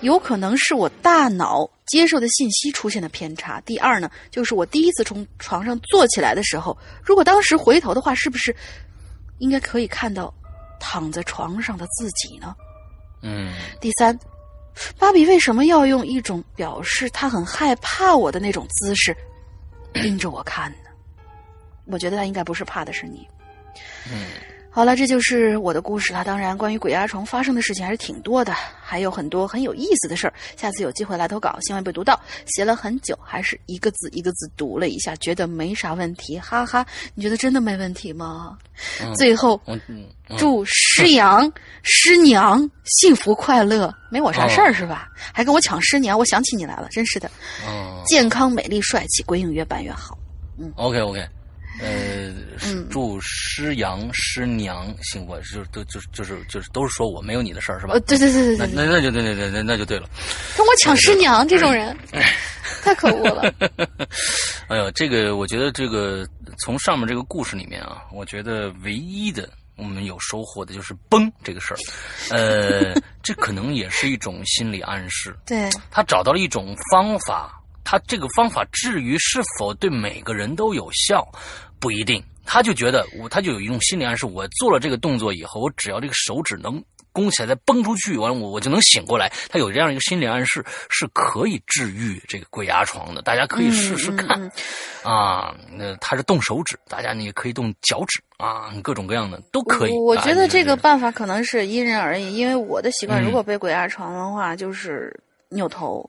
有可能是我大脑接受的信息出现的偏差。第二呢，就是我第一次从床上坐起来的时候，如果当时回头的话，是不是？应该可以看到躺在床上的自己呢。嗯。第三，芭比为什么要用一种表示他很害怕我的那种姿势盯着我看呢？我觉得他应该不是怕的是你。嗯。好了，这就是我的故事了。当然，关于鬼压床发生的事情还是挺多的，还有很多很有意思的事儿。下次有机会来投稿，希望被读到。写了很久，还是一个字一个字读了一下，觉得没啥问题，哈哈。你觉得真的没问题吗？最后，祝师阳 [LAUGHS] 师娘幸福快乐，没我啥事儿是吧？还跟我抢师娘，我想起你来了，真是的。健康美丽帅气，鬼影越办越好。嗯，OK OK。呃，祝师阳师娘幸福，就都就是就是就是都是说我没有你的事儿是吧？对对对对对，那那那就对对对那那就对了。跟我抢师娘这种人，[LAUGHS] 太可恶了。[LAUGHS] 哎呦，这个我觉得这个从上面这个故事里面啊，我觉得唯一的我们有收获的就是崩这个事儿。呃，这可能也是一种心理暗示。[LAUGHS] 对，他找到了一种方法。他这个方法至于是否对每个人都有效，不一定，他就觉得我，他就有一种心理暗示，我做了这个动作以后，我只要这个手指能弓起来再绷出去，完了我我就能醒过来。他有这样一个心理暗示，是可以治愈这个鬼压床的，大家可以试试看。啊，那他是动手指，大家你也可以动脚趾啊，各种各样的都可以。我觉得这个办法可能是因人而异，因为我的习惯，如果被鬼压床的话，就是扭头，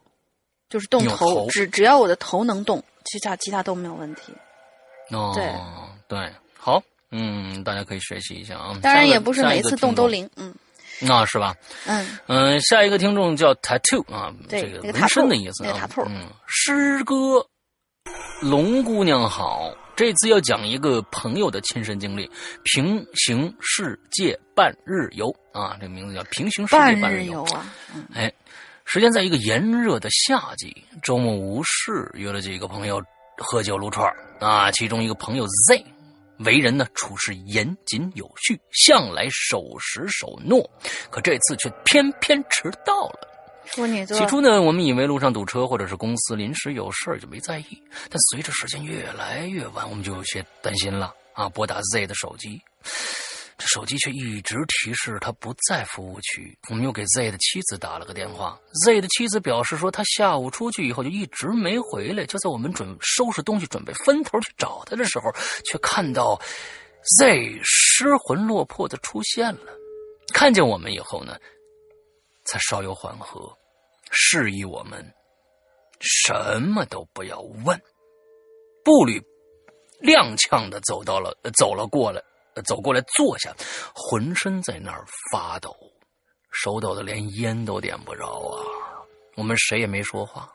就是动头，只只要我的头能动，其他其他都没有问题。哦，对对，好，嗯，大家可以学习一下啊。当然也不是每次动都灵，嗯，那是吧？嗯嗯，下一个听众叫 tattoo 啊，这个纹身的意思啊。嗯，诗歌，龙姑娘好，这次要讲一个朋友的亲身经历，平行世界半日游啊，这个名字叫平行世界半日游啊。哎，时间在一个炎热的夏季，周末无事，约了几个朋友。喝酒撸串啊，其中一个朋友 Z，为人呢处事严谨有序，向来守时守诺，可这次却偏偏迟到了。处女座。起初呢，我们以为路上堵车或者是公司临时有事儿就没在意，但随着时间越来越晚，我们就有些担心了啊！拨打 Z 的手机。这手机却一直提示他不在服务区。我们又给 Z 的妻子打了个电话，Z 的妻子表示说，他下午出去以后就一直没回来。就在我们准收拾东西准备分头去找他的时候，却看到 Z 失魂落魄的出现了。看见我们以后呢，才稍有缓和，示意我们什么都不要问，步履踉跄的走到了，走了过来。走过来坐下，浑身在那儿发抖，手抖的连烟都点不着啊！我们谁也没说话。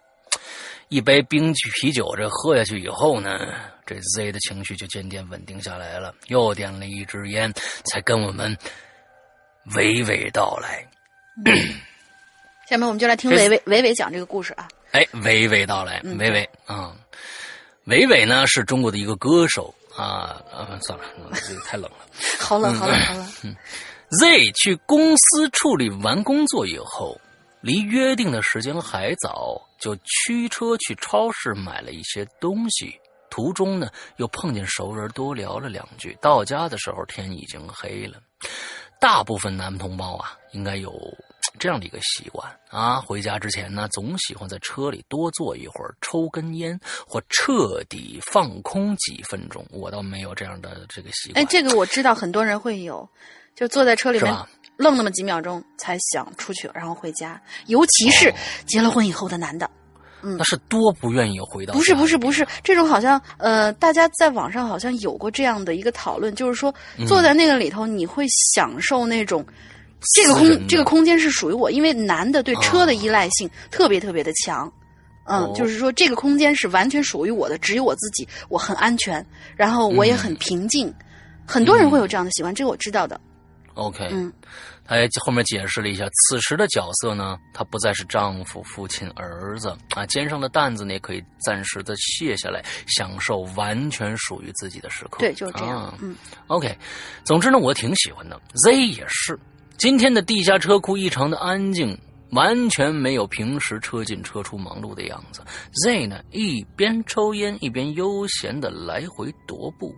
一杯冰啤酒这喝下去以后呢，这 Z 的情绪就渐渐稳定下来了，又点了一支烟，才跟我们娓娓道来。下面我们就来听伟伟伟伟讲这个故事啊！哎，娓娓道来，娓娓啊，娓娓呢是中国的一个歌手。啊啊，算了，这个太冷了。[LAUGHS] 好冷，好冷，好 [LAUGHS] 冷。嗯，Z 去公司处理完工作以后，离约定的时间还早，就驱车去超市买了一些东西。途中呢，又碰见熟人，多聊了两句。到家的时候，天已经黑了。大部分男同胞啊，应该有。这样的一个习惯啊，回家之前呢，总喜欢在车里多坐一会儿，抽根烟或彻底放空几分钟。我倒没有这样的这个习惯。哎，这个我知道，很多人会有，就坐在车里面愣那么几秒钟，才想出去，然后回家。尤其是结了婚以后的男的，嗯，那是多不愿意回到。不是不是不是，这种好像呃，大家在网上好像有过这样的一个讨论，就是说坐在那个里头，你会享受那种。这个空这个空间是属于我，因为男的对车的依赖性特别特别的强，嗯，就是说这个空间是完全属于我的，只有我自己，我很安全，然后我也很平静。很多人会有这样的习惯，这个我知道的。OK，嗯，他也后面解释了一下，此时的角色呢，他不再是丈夫、父亲、儿子啊，肩上的担子呢，也可以暂时的卸下来，享受完全属于自己的时刻。对，就是这样。嗯，OK，总之呢，我挺喜欢的，Z 也是。今天的地下车库异常的安静，完全没有平时车进车出忙碌的样子。Z 呢，一边抽烟一边悠闲的来回踱步，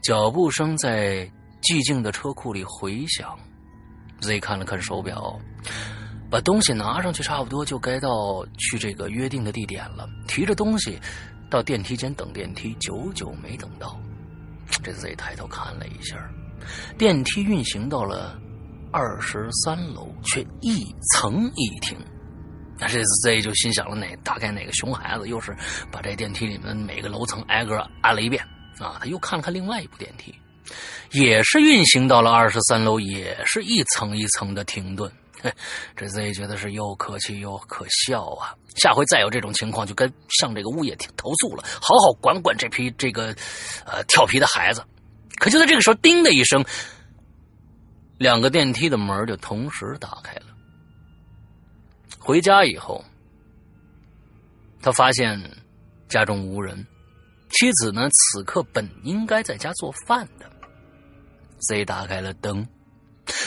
脚步声在寂静的车库里回响。Z 看了看手表，把东西拿上去，差不多就该到去这个约定的地点了。提着东西到电梯间等电梯，久久没等到。这 Z 抬头看了一下，电梯运行到了。二十三楼却一层一停，那这 Z 就心想了：哪大概哪个熊孩子又是把这电梯里面每个楼层挨个按了一遍啊？他又看了看另外一部电梯，也是运行到了二十三楼，也是一层一层的停顿。这 Z 觉得是又可气又可笑啊！下回再有这种情况，就该向这个物业投诉了，好好管管这批这个呃调皮的孩子。可就在这个时候，叮的一声。两个电梯的门就同时打开了。回家以后，他发现家中无人，妻子呢此刻本应该在家做饭的。Z 打开了灯，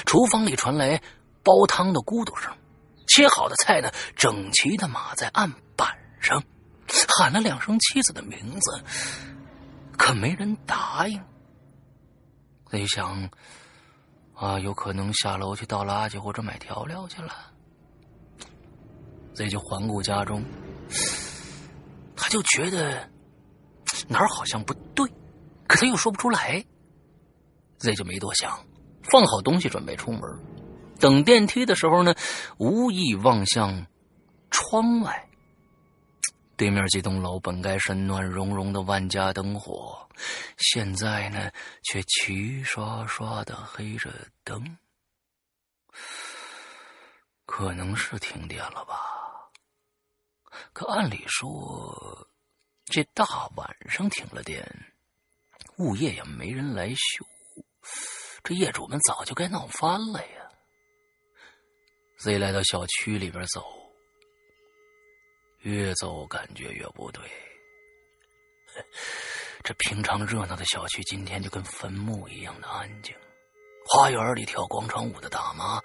厨房里传来煲汤的咕嘟声，切好的菜呢整齐的码在案板上，喊了两声妻子的名字，可没人答应。Z 想，啊，有可能下楼去倒垃圾或者买调料去了。Z 就环顾家中，他就觉得哪儿好像不对，可他又说不出来。Z 就没多想，放好东西准备出门。等电梯的时候呢，无意望向窗外。对面几栋楼本该是暖融融的万家灯火，现在呢却齐刷刷的黑着灯。可能是停电了吧？可按理说，这大晚上停了电，物业也没人来修，这业主们早就该闹翻了呀。Z 来到小区里边走。越走感觉越不对，这平常热闹的小区今天就跟坟墓一样的安静。花园里跳广场舞的大妈，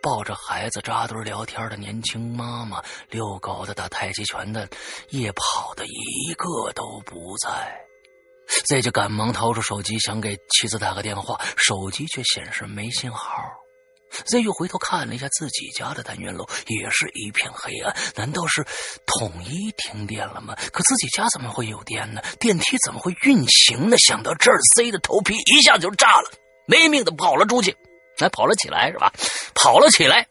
抱着孩子扎堆聊天的年轻妈妈，遛狗的、打太极拳的、夜跑的，一个都不在。Z 就赶忙掏出手机想给妻子打个电话，手机却显示没信号。Z 又回头看了一下自己家的单元楼，也是一片黑暗。难道是统一停电了吗？可自己家怎么会有电呢？电梯怎么会运行呢？想到这儿，Z 的头皮一下就炸了，没命的跑了出去，还跑了起来，是吧？跑了起来。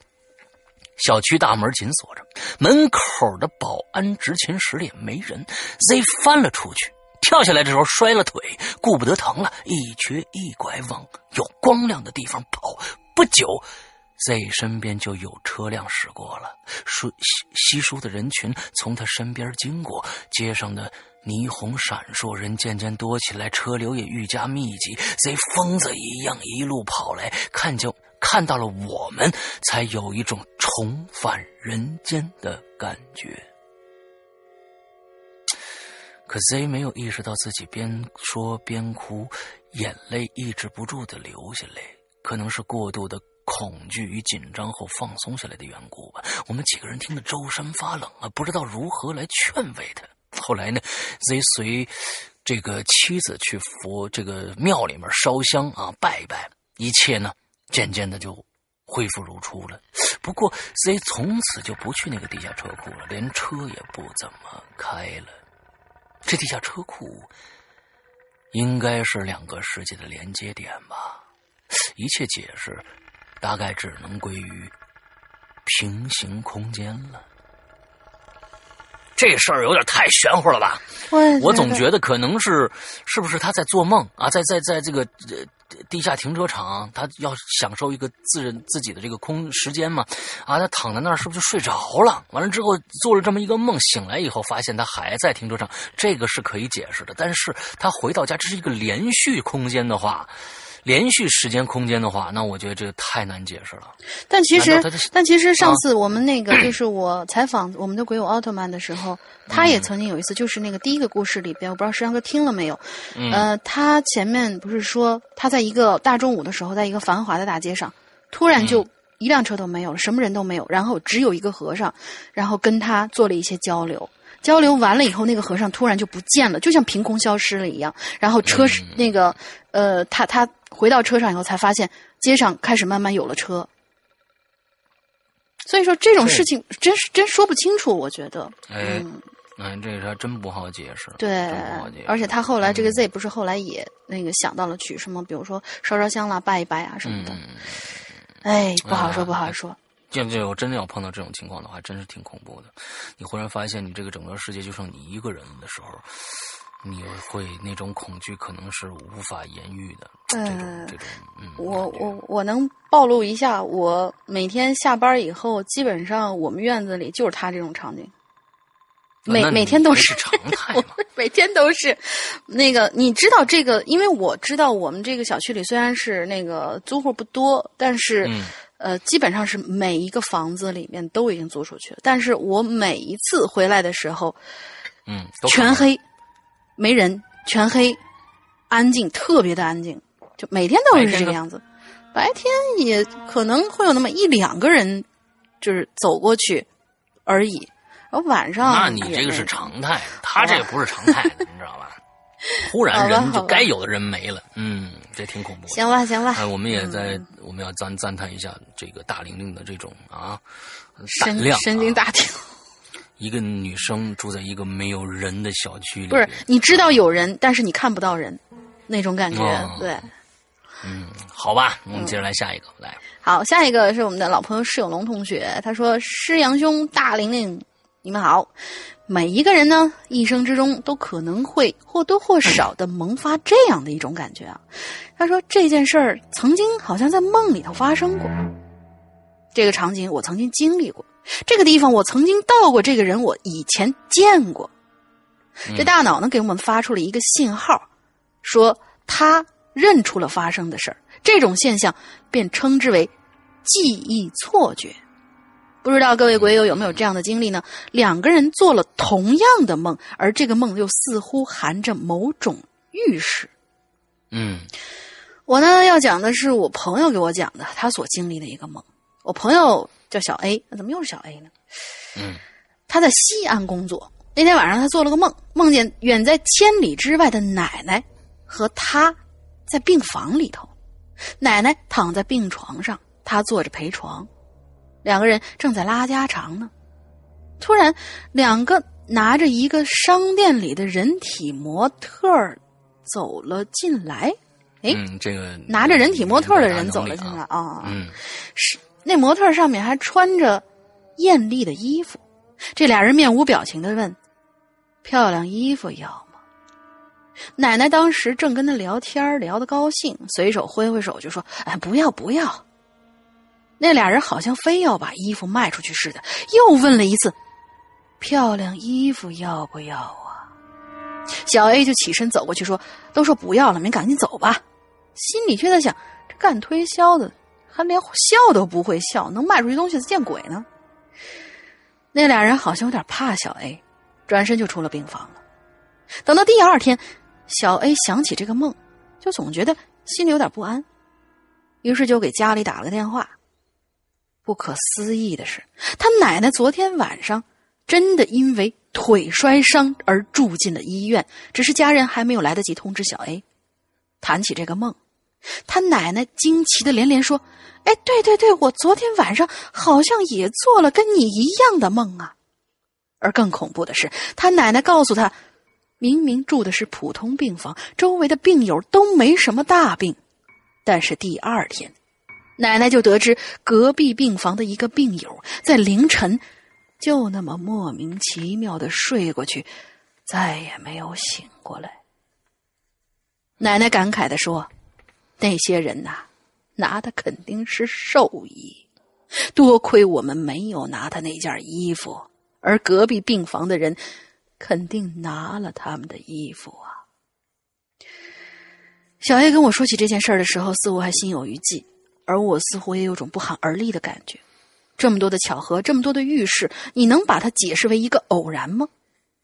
小区大门紧锁着，门口的保安执勤室里也没人。Z 翻了出去，跳下来的时候摔了腿，顾不得疼了，一瘸一拐往有光亮的地方跑。不久，Z 身边就有车辆驶过了，疏稀稀疏的人群从他身边经过，街上的霓虹闪烁，人渐渐多起来，车流也愈加密集。Z 疯子一样一路跑来，看见看到了我们，才有一种重返人间的感觉。可 Z 没有意识到自己边说边哭，眼泪抑制不住的流下来。可能是过度的恐惧与紧张后放松下来的缘故吧。我们几个人听得周身发冷啊，不知道如何来劝慰他。后来呢，Z 随这个妻子去佛这个庙里面烧香啊，拜一拜，一切呢渐渐的就恢复如初了。不过 Z 从此就不去那个地下车库了，连车也不怎么开了。这地下车库应该是两个世界的连接点吧。一切解释，大概只能归于平行空间了。这事儿有点太玄乎了吧？我总觉得可能是，是不是他在做梦啊？在在在这个地下停车场，他要享受一个自人自己的这个空时间嘛？啊，他躺在那儿是不是就睡着了？完了之后做了这么一个梦，醒来以后发现他还在停车场，这个是可以解释的。但是他回到家，这是一个连续空间的话。连续时间空间的话，那我觉得这个太难解释了。但其实，但其实上次我们那个就是我采访我们的鬼友奥特曼的时候，他也曾经有一次，就是那个第一个故事里边，我不知道石阳哥听了没有？呃，他前面不是说他在一个大中午的时候，在一个繁华的大街上，突然就一辆车都没有了，什么人都没有，然后只有一个和尚，然后跟他做了一些交流。交流完了以后，那个和尚突然就不见了，就像凭空消失了一样。然后车是那个呃，他他回到车上以后，才发现街上开始慢慢有了车。所以说这种事情真是真说不清楚，我觉得。哎，哎，这个还真不好解释。对，而且他后来这个 Z 不是后来也那个想到了去什么，比如说烧烧香啦、拜一拜啊什么的。哎，不好说，不好说。这这，我真的要碰到这种情况的话，真是挺恐怖的。你忽然发现，你这个整个世界就剩你一个人的时候，你会那种恐惧，可能是无法言喻的。这种这种，嗯，我我我能暴露一下，我每天下班以后，基本上我们院子里就是他这种场景，每 [LAUGHS] 每天都是常态每天都是那个，你知道这个？因为我知道我们这个小区里虽然是那个租户不多，但是。呃，基本上是每一个房子里面都已经租出去了，但是我每一次回来的时候，嗯，全黑，没人，全黑，安静，特别的安静，就每天都是这个样子。白天也可能会有那么一两个人，就是走过去而已。然后晚上，那你这个是常态，他这个不是常态，你知道吧？突然人就该有的人没了，嗯，这挺恐怖。行吧，行吧。哎，我们也在，我们要赞赞叹一下这个大玲玲的这种啊胆神量，神经大条。一个女生住在一个没有人的小区里，不是你知道有人，但是你看不到人，那种感觉，对。嗯，好吧，我们接着来下一个，来。好，下一个是我们的老朋友释永龙同学，他说：“师阳兄、大玲玲，你们好。每一个人呢，一生之中都可能会或多或少的萌发这样的一种感觉啊。”他说：“这件事儿曾经好像在梦里头发生过，这个场景我曾经经历过。”这个地方我曾经到过，这个人我以前见过。这大脑呢给我们发出了一个信号，说他认出了发生的事儿。这种现象便称之为记忆错觉。不知道各位鬼友有没有这样的经历呢？两个人做了同样的梦，而这个梦又似乎含着某种预示。嗯，我呢要讲的是我朋友给我讲的他所经历的一个梦。我朋友。叫小 A，那怎么又是小 A 呢？嗯，他在西安工作。那天晚上，他做了个梦，梦见远在千里之外的奶奶和他在病房里头。奶奶躺在病床上，他坐着陪床，两个人正在拉家常呢。突然，两个拿着一个商店里的人体模特走了进来。哎，这个拿着人体模特的人走了进来啊。嗯，是。那模特上面还穿着艳丽的衣服，这俩人面无表情的问：“漂亮衣服要吗？”奶奶当时正跟他聊天，聊得高兴，随手挥挥手就说：“哎，不要不要。”那俩人好像非要把衣服卖出去似的，又问了一次：“漂亮衣服要不要啊？”小 A 就起身走过去说：“都说不要了，您赶紧走吧。”心里却在想：这干推销的。还连笑都不会笑，能卖出去东西的见鬼呢！那俩人好像有点怕小 A，转身就出了病房了。等到第二天，小 A 想起这个梦，就总觉得心里有点不安，于是就给家里打了个电话。不可思议的是，他奶奶昨天晚上真的因为腿摔伤而住进了医院，只是家人还没有来得及通知小 A。谈起这个梦。他奶奶惊奇的连连说：“哎，对对对，我昨天晚上好像也做了跟你一样的梦啊！”而更恐怖的是，他奶奶告诉他，明明住的是普通病房，周围的病友都没什么大病，但是第二天，奶奶就得知隔壁病房的一个病友在凌晨就那么莫名其妙的睡过去，再也没有醒过来。奶奶感慨的说。那些人呐，拿的肯定是寿衣，多亏我们没有拿他那件衣服，而隔壁病房的人肯定拿了他们的衣服啊。小 A 跟我说起这件事儿的时候，似乎还心有余悸，而我似乎也有种不寒而栗的感觉。这么多的巧合，这么多的预示，你能把它解释为一个偶然吗？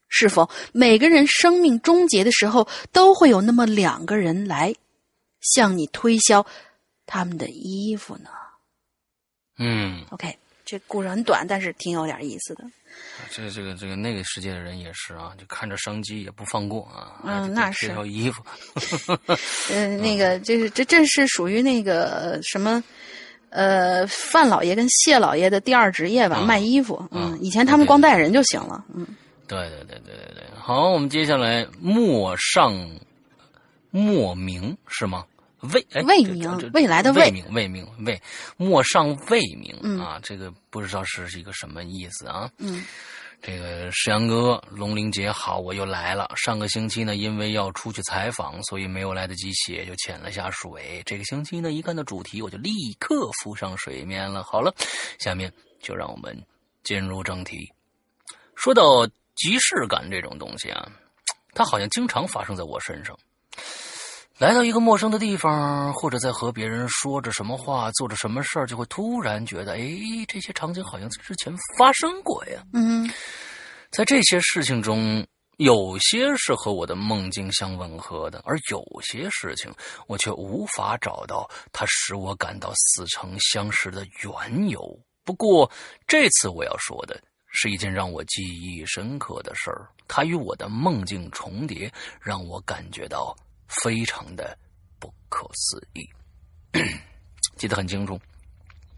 是否每个人生命终结的时候，都会有那么两个人来？向你推销他们的衣服呢？嗯，OK，这故事很短，但是挺有点意思的。这个、这个、这个，那个世界的人也是啊，就看着商机也不放过啊。嗯，那是。推销衣服。嗯，那个，就是这这是属于那个什么？呃，范老爷跟谢老爷的第二职业吧，卖衣服。嗯，以前他们光带人就行了。嗯，对对对对对对。好，我们接下来莫上。莫名是吗？未未明，未来的未明，未明未陌上未明啊！这个不知道是一个什么意思啊？嗯，这个石阳哥，龙玲姐好，我又来了。上个星期呢，因为要出去采访，所以没有来得及写，就潜了下水。这个星期呢，一看到主题，我就立刻浮上水面了。好了，下面就让我们进入正题。说到即视感这种东西啊，它好像经常发生在我身上。来到一个陌生的地方，或者在和别人说着什么话、做着什么事儿，就会突然觉得，哎，这些场景好像之前发生过呀。嗯，在这些事情中，有些是和我的梦境相吻合的，而有些事情我却无法找到它使我感到似曾相识的缘由。不过，这次我要说的是一件让我记忆深刻的事儿。它与我的梦境重叠，让我感觉到非常的不可思议。[CLEARS THROAT] 记得很清楚，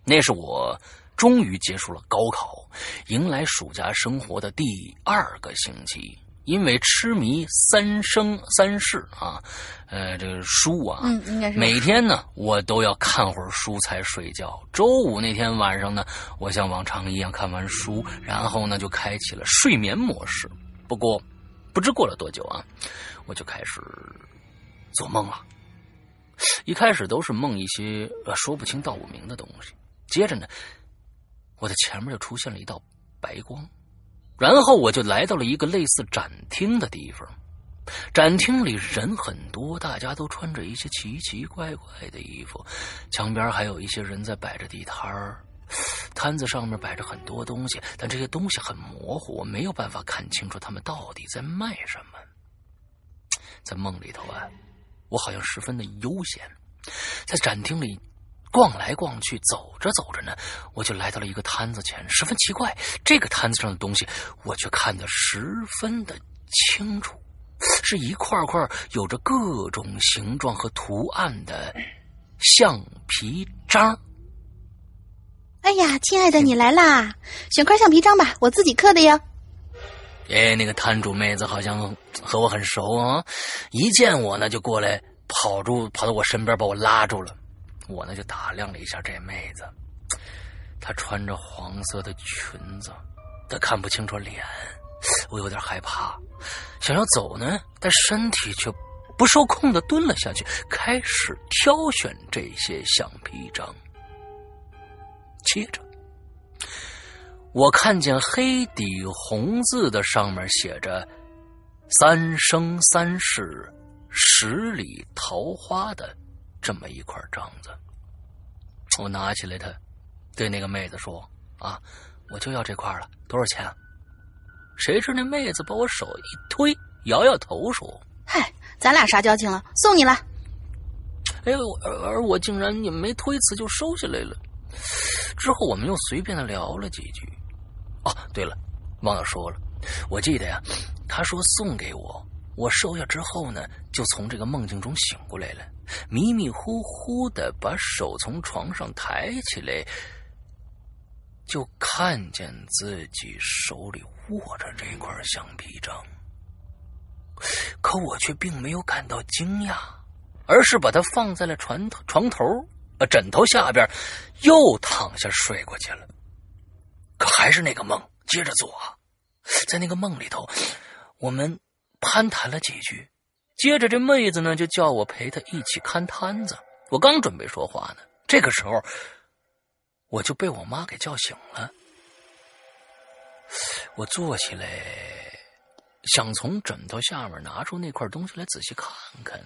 那是我终于结束了高考，迎来暑假生活的第二个星期。因为痴迷三生三世啊，呃，这个书啊，嗯，应该是每天呢，我都要看会儿书才睡觉。周五那天晚上呢，我像往常一样看完书，然后呢就开启了睡眠模式。不过，不知过了多久啊，我就开始做梦了。一开始都是梦一些呃说不清道不明的东西，接着呢，我的前面就出现了一道白光。然后我就来到了一个类似展厅的地方，展厅里人很多，大家都穿着一些奇奇怪怪的衣服，墙边还有一些人在摆着地摊儿，摊子上面摆着很多东西，但这些东西很模糊，我没有办法看清楚他们到底在卖什么。在梦里头啊，我好像十分的悠闲，在展厅里。逛来逛去，走着走着呢，我就来到了一个摊子前。十分奇怪，这个摊子上的东西，我却看得十分的清楚，是一块块有着各种形状和图案的橡皮章。哎呀，亲爱的，你来啦！选块橡皮章吧，我自己刻的哟。哎，那个摊主妹子好像和我很熟啊，一见我呢，就过来跑住，跑到我身边，把我拉住了。我呢就打量了一下这妹子，她穿着黄色的裙子，但看不清楚脸，我有点害怕，想要走呢，但身体却不受控的蹲了下去，开始挑选这些橡皮章。接着，我看见黑底红字的上面写着“三生三世十里桃花”的。这么一块章子，我拿起来它，对那个妹子说：“啊，我就要这块了，多少钱？”谁知那妹子把我手一推，摇摇头说：“嗨，咱俩啥交情了？送你了。”哎，而而我竟然也没推辞就收下来了。之后我们又随便的聊了几句。哦，对了，忘了说了，我记得呀，他说送给我。我收下之后呢，就从这个梦境中醒过来了，迷迷糊糊的把手从床上抬起来，就看见自己手里握着这块橡皮章，可我却并没有感到惊讶，而是把它放在了床头床头呃枕头下边，又躺下睡过去了。可还是那个梦接着做，在那个梦里头，我们。攀谈了几句，接着这妹子呢就叫我陪她一起看摊子。我刚准备说话呢，这个时候我就被我妈给叫醒了。我坐起来，想从枕头下面拿出那块东西来仔细看看，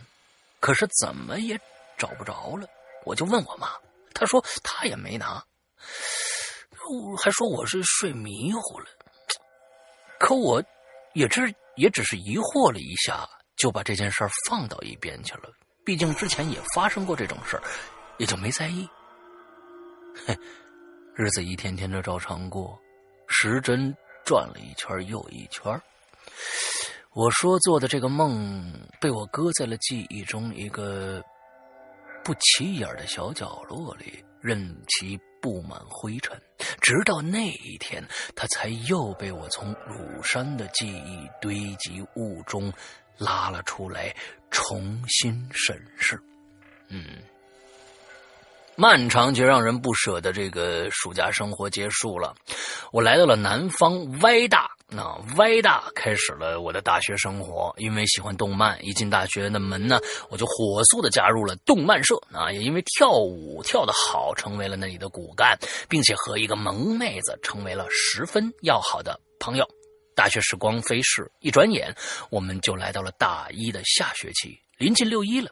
可是怎么也找不着了。我就问我妈，她说她也没拿，还说我是睡迷糊了。可我也只。也只是疑惑了一下，就把这件事儿放到一边去了。毕竟之前也发生过这种事儿，也就没在意。嘿，日子一天天的照常过，时针转了一圈又一圈。我说做的这个梦，被我搁在了记忆中一个不起眼的小角落里，任其。布满灰尘，直到那一天，他才又被我从乳山的记忆堆积物中拉了出来，重新审视。嗯，漫长却让人不舍的这个暑假生活结束了，我来到了南方歪大。那歪大开始了我的大学生活，因为喜欢动漫，一进大学的门呢，我就火速的加入了动漫社啊，也因为跳舞跳得好，成为了那里的骨干，并且和一个萌妹子成为了十分要好的朋友。大学时光飞逝，一转眼我们就来到了大一的下学期，临近六一了。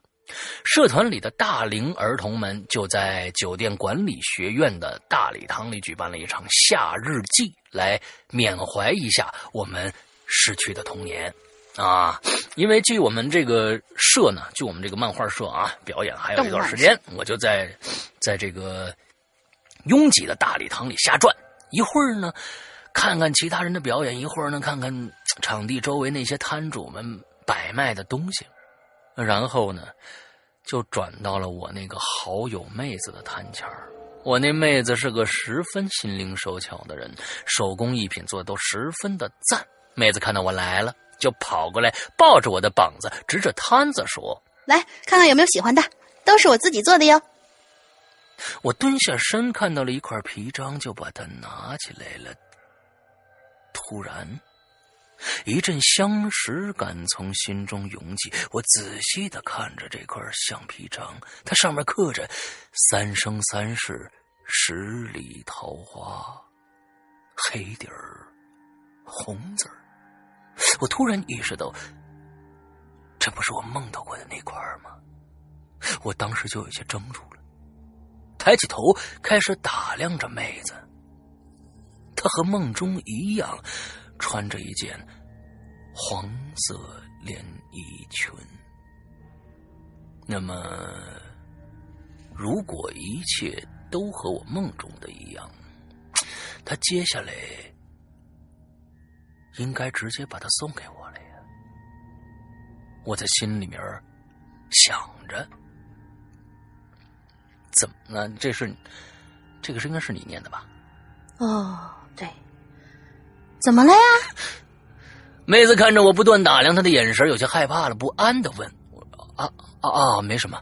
社团里的大龄儿童们就在酒店管理学院的大礼堂里举办了一场夏日祭，来缅怀一下我们逝去的童年啊！因为距我们这个社呢，距我们这个漫画社啊，表演还有一段时间，我就在，在这个拥挤的大礼堂里瞎转。一会儿呢，看看其他人的表演，一会儿呢看看场地周围那些摊主们摆卖的东西，然后呢就转到了我那个好友妹子的摊前儿。我那妹子是个十分心灵手巧的人，手工艺品做的都十分的赞。妹子看到我来了，就跑过来抱着我的膀子，指着摊子说：“来看看有没有喜欢的，都是我自己做的哟。”我蹲下身，看到了一块皮章，就把它拿起来了。突然，一阵相识感从心中涌起。我仔细的看着这块橡皮章，它上面刻着“三生三世十里桃花”，黑底儿，红字儿。我突然意识到，这不是我梦到过的那块吗？我当时就有些怔住了。抬起头，开始打量着妹子。她和梦中一样，穿着一件黄色连衣裙。那么，如果一切都和我梦中的一样，他接下来应该直接把它送给我了呀。我在心里面想着。怎么了？这是，这个是应该是你念的吧？哦，对。怎么了呀？妹子看着我不断打量她的眼神，有些害怕了，不安的问：“啊啊啊，没什么。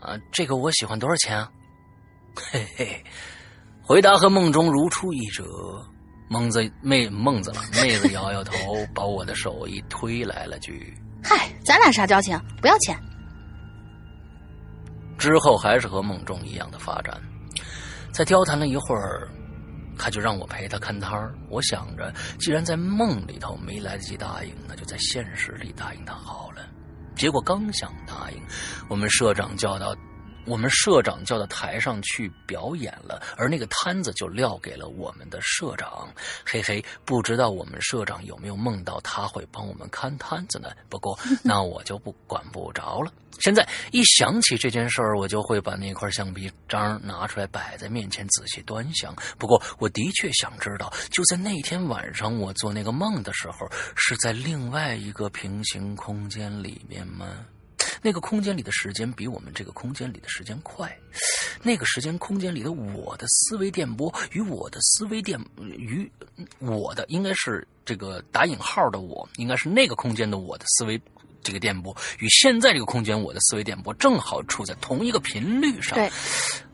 啊，这个我喜欢，多少钱啊？” [LAUGHS] 嘿嘿，回答和梦中如出一辙。孟子妹孟子了，妹子摇摇头，把我的手一推，来了句：“嗨，咱俩啥交情？不要钱。”之后还是和梦中一样的发展，在交谈了一会儿，他就让我陪他看摊儿。我想着，既然在梦里头没来得及答应，那就在现实里答应他好了。结果刚想答应，我们社长叫到。我们社长叫到台上去表演了，而那个摊子就撂给了我们的社长。嘿嘿，不知道我们社长有没有梦到他会帮我们看摊子呢？不过 [LAUGHS] 那我就不管不着了。现在一想起这件事儿，我就会把那块橡皮章拿出来摆在面前仔细端详。不过我的确想知道，就在那天晚上我做那个梦的时候，是在另外一个平行空间里面吗？那个空间里的时间比我们这个空间里的时间快，那个时间空间里的我的思维电波与我的思维电与我的应该是这个打引号的我，应该是那个空间的我的思维。这个电波与现在这个空间，我的思维电波正好处在同一个频率上。对，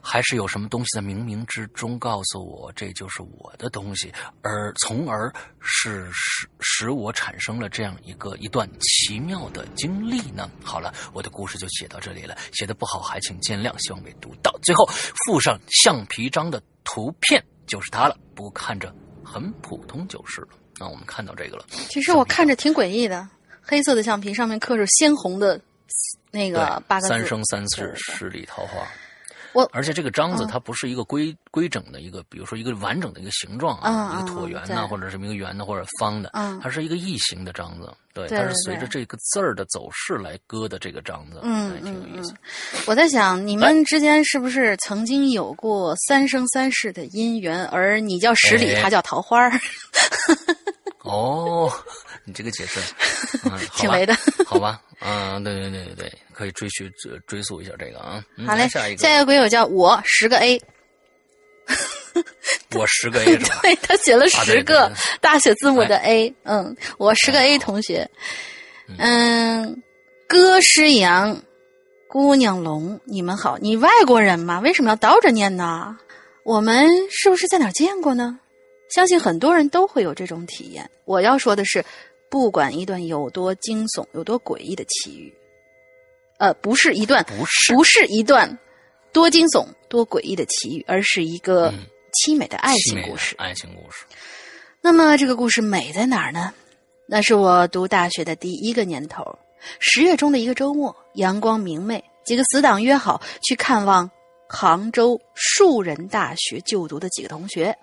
还是有什么东西在冥冥之中告诉我，这就是我的东西，而从而是使使我产生了这样一个一段奇妙的经历呢？好了，我的故事就写到这里了，写的不好还请见谅，希望被读到。最后附上橡皮章的图片，就是它了。不过看着很普通就是了。那我们看到这个了，其实我看着挺诡异的。黑色的橡皮上面刻着鲜红的那个八个字“三生三世十里桃花”。我而且这个章子它不是一个规规整的一个，比如说一个完整的一个形状啊，一个椭圆呐，或者什么一个圆的或者方的，它是一个异形的章子。对，它是随着这个字儿的走势来割的这个章子，嗯，挺有意思。我在想，你们之间是不是曾经有过三生三世的姻缘？而你叫十里，他叫桃花儿。[LAUGHS] 哦。你这个解释，[LAUGHS] 挺雷的，[LAUGHS] 好吧？嗯，对对对对对，可以追寻追追溯一下这个啊。好嘞，下一个，下一个鬼友叫我十个 A，[LAUGHS] 我十个 A？对他写了十个大写字母的 A，嗯，我十个 A 同学，嗯，哥诗阳，姑娘龙，你们好，你外国人吗？为什么要倒着念呢？我们是不是在哪见过呢？相信很多人都会有这种体验。我要说的是。不管一段有多惊悚、有多诡异的奇遇，呃，不是一段，不是，不是一段多惊悚、多诡异的奇遇，而是一个凄美的爱情故事。爱情故事。那么，这个故事美在哪儿呢？那是我读大学的第一个年头，十月中的一个周末，阳光明媚，几个死党约好去看望杭州树人大学就读的几个同学，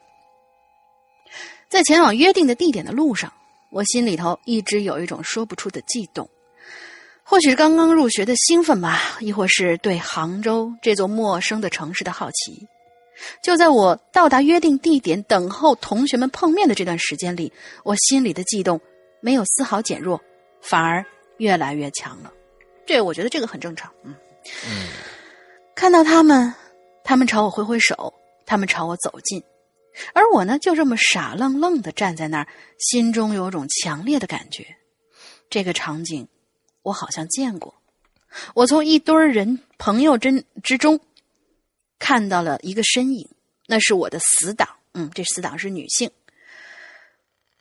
在前往约定的地点的路上。我心里头一直有一种说不出的悸动，或许是刚刚入学的兴奋吧，亦或是对杭州这座陌生的城市的好奇。就在我到达约定地点等候同学们碰面的这段时间里，我心里的悸动没有丝毫减弱，反而越来越强了。这我觉得这个很正常。嗯嗯，看到他们，他们朝我挥挥手，他们朝我走近，而我呢，就这么傻愣愣的站在那儿，心中有种强烈的感觉。这个场景，我好像见过。我从一堆人朋友之之中。看到了一个身影，那是我的死党。嗯，这死党是女性。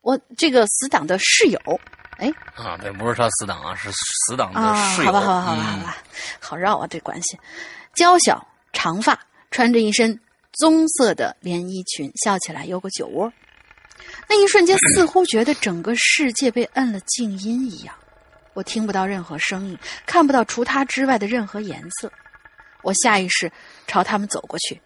我这个死党的室友，哎，啊，这，不是他死党啊，是死党的室友。好吧，好吧，好吧，好吧，好绕啊，这关系。娇小，长发，穿着一身棕色的连衣裙，笑起来有个酒窝。那一瞬间，似乎觉得整个世界被摁了静音一样，我听不到任何声音，看不到除他之外的任何颜色。我下意识朝他们走过去，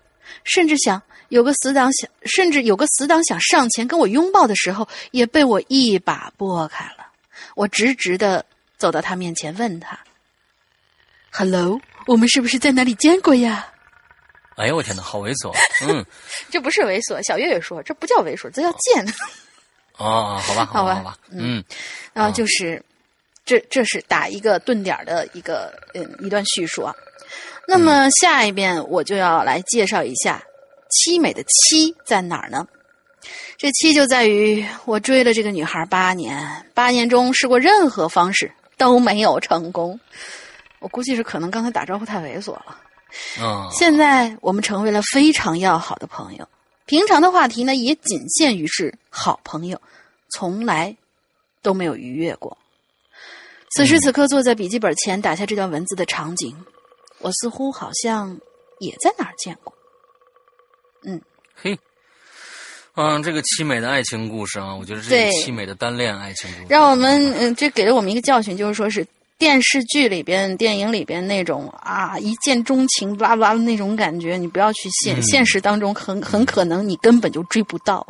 甚至想有个死党想，甚至有个死党想上前跟我拥抱的时候，也被我一把拨开了。我直直的走到他面前，问他：“Hello，我们是不是在哪里见过呀？”哎呦我天哪，好猥琐！[LAUGHS] 嗯，这不是猥琐，小月月说这不叫猥琐，这叫贱。哦，[LAUGHS] 好吧，好吧，好吧，嗯，然后就是，这这是打一个顿点的一个嗯一段叙述啊。那么下一遍我就要来介绍一下凄美的凄在哪儿呢？这凄就在于我追了这个女孩八年，八年中试过任何方式都没有成功。我估计是可能刚才打招呼太猥琐了。嗯，现在我们成为了非常要好的朋友，平常的话题呢也仅限于是好朋友，从来都没有逾越过。此时此刻坐在笔记本前打下这段文字的场景。我似乎好像也在哪儿见过，嗯，嘿，嗯，这个凄美的爱情故事啊，我觉得这个凄美的单恋爱情故事，让我们嗯，这给了我们一个教训，就是说是电视剧里边、电影里边那种啊一见钟情、哇哇的那种感觉，你不要去现现实当中，很很可能你根本就追不到。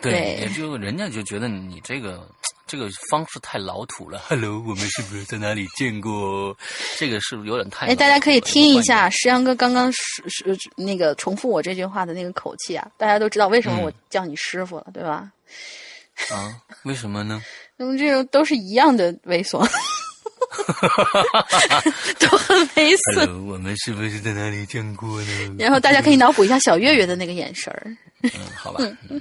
对，也就人家就觉得你这个。这个方式太老土了。Hello，我们是不是在哪里见过？这个是不是有点太……哎，大家可以听一下石阳哥刚刚是是那个重复我这句话的那个口气啊！大家都知道为什么我叫你师傅了，对吧？啊？为什么呢？那 [LAUGHS] 么这个都是一样的猥琐，[LAUGHS] 都很猥琐。Hello，我们是不是在哪里见过呢？然后大家可以脑补一下小月月的那个眼神儿。嗯，好吧。嗯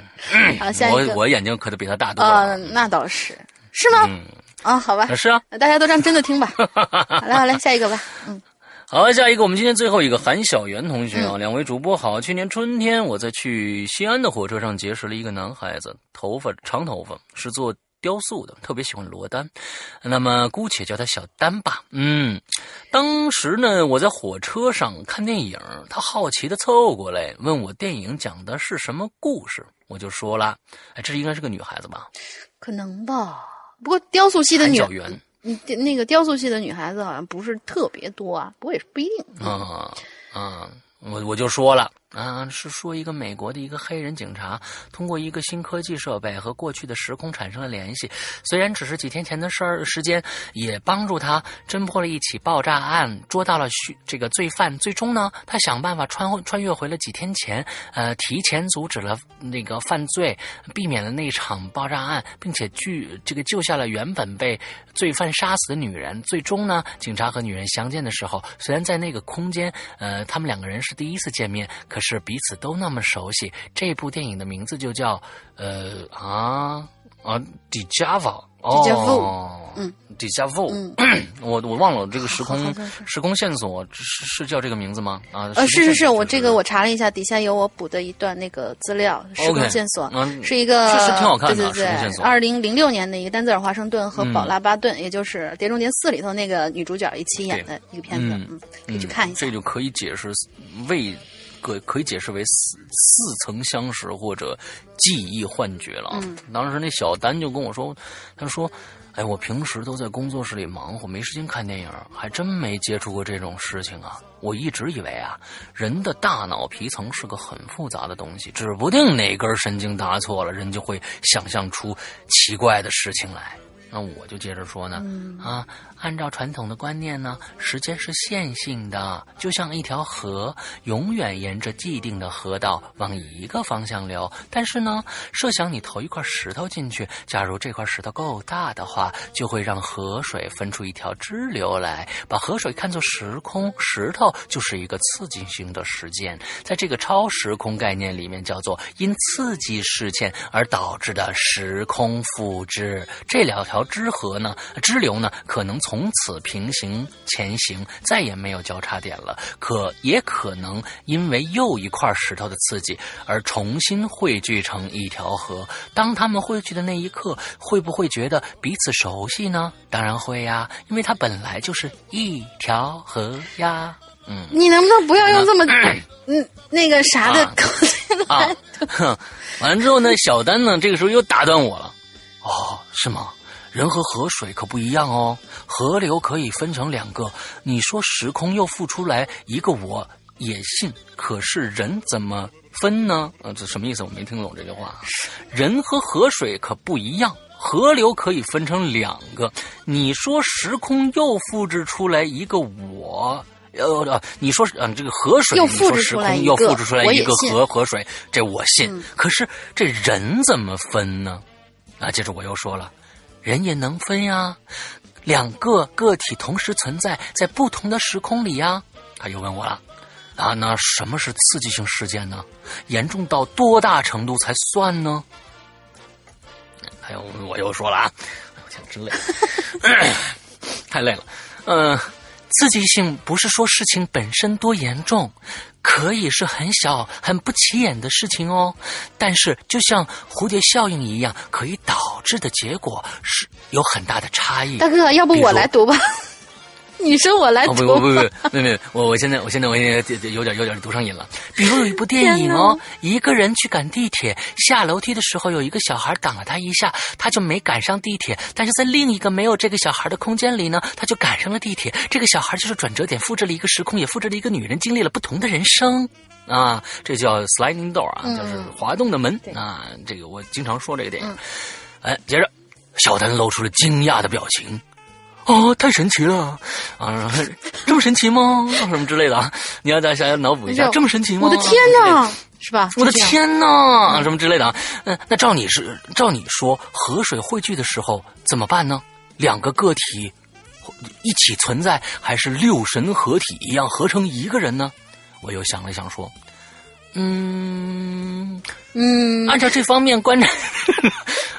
好，下一个。我我眼睛可得比他大多了。啊，那倒是，是吗？嗯啊，好吧。是啊。大家都让真的听吧。[LAUGHS] 好嘞，好嘞，下一个吧。嗯。好，下一个，我们今天最后一个韩小媛同学啊，两位主播好。去年春天，我在去西安的火车上结识了一个男孩子，头发长头发，是做。雕塑的特别喜欢罗丹，那么姑且叫他小丹吧。嗯，当时呢，我在火车上看电影，他好奇的凑过来问我电影讲的是什么故事，我就说了，哎，这应该是个女孩子吧？可能吧。不过雕塑系的女，你那个雕塑系的女孩子好像不是特别多啊，不过也是不一定。啊啊，我我就说了。啊，是说一个美国的一个黑人警察通过一个新科技设备和过去的时空产生了联系，虽然只是几天前的事儿，时间也帮助他侦破了一起爆炸案，捉到了虚这个罪犯。最终呢，他想办法穿穿越回了几天前，呃，提前阻止了那个犯罪，避免了那场爆炸案，并且救这个救下了原本被罪犯杀死的女人。最终呢，警察和女人相见的时候，虽然在那个空间，呃，他们两个人是第一次见面，可是是。彼此都那么熟悉。这部电影的名字就叫呃啊啊迪迦夫哦，嗯，迪迦夫，我我忘了这个时空时空线索是是叫这个名字吗？啊，呃，是是是，我这个我查了一下，底下有我补的一段那个资料，时空线索是一个确实挺好看的，对对对，二零零六年的一个丹泽尔华盛顿和宝拉巴顿，也就是《碟中谍四》里头那个女主角一起演的一个片子，嗯，可以去看一下，这就可以解释为。可可以解释为似似曾相识或者记忆幻觉了。嗯，当时那小丹就跟我说，他说：“哎，我平时都在工作室里忙活，没时间看电影，还真没接触过这种事情啊。我一直以为啊，人的大脑皮层是个很复杂的东西，指不定哪根神经搭错了，人就会想象出奇怪的事情来。那我就接着说呢，啊，按照传统的观念呢，时间是线性的，就像一条河，永远沿着既定的河道往一个方向流。但是呢，设想你投一块石头进去，假如这块石头够大的话，就会让河水分出一条支流来，把河水看作时空，石头就是一个刺激性的事件，在这个超时空概念里面，叫做因刺激事件而导致的时空复制。这两条。支河呢，支流呢，可能从此平行前行，再也没有交叉点了。可也可能因为又一块石头的刺激而重新汇聚成一条河。当他们汇聚的那一刻，会不会觉得彼此熟悉呢？当然会呀，因为它本来就是一条河呀。嗯，你能不能不要用这么 [LAUGHS] 嗯那个啥的口气来？哼，[LAUGHS] 完了之后呢，小丹呢，这个时候又打断我了。哦，是吗？人和河水可不一样哦，河流可以分成两个。你说时空又复出来一个，我也信。可是人怎么分呢？呃，这什么意思？我没听懂这句话。人和河水可不一样，河流可以分成两个。你说时空又复制出来一个我，呃，你说嗯，这个河水，又复制出来又复制出来一个河河水，这我信。可是这人怎么分呢？啊，接着我又说了。人也能分呀，两个个体同时存在在不同的时空里呀。他又问我了，啊，那什么是刺激性事件呢？严重到多大程度才算呢？还有我又说了啊，我天，真累，[LAUGHS] 太累了。嗯，刺激性不是说事情本身多严重。可以是很小、很不起眼的事情哦，但是就像蝴蝶效应一样，可以导致的结果是有很大的差异。大哥，要不我来读吧？你说我来读？不不不不，没没，我我现在我现在我现在有点有点读上瘾了。比如有一部电影哦，一个人去赶地铁，下楼梯的时候有一个小孩挡了他一下，他就没赶上地铁。但是在另一个没有这个小孩的空间里呢，他就赶上了地铁。这个小孩就是转折点，复制了一个时空，也复制了一个女人经历了不同的人生啊。这叫 sliding door 啊，就是滑动的门啊。这个我经常说这个电影。哎，接着，小丹露出了惊讶的表情。哦，太神奇了啊！[LAUGHS] 这么神奇吗？[LAUGHS] 什么之类的啊？你要再想想脑补一下，这么神奇吗？我的天哪，是吧？我的天哪，什么之类的啊？嗯，那照你是照你说，河水汇聚的时候怎么办呢？两个个体一起存在，还是六神合体一样合成一个人呢？我又想了想说，嗯嗯，按照这方面观察。[LAUGHS]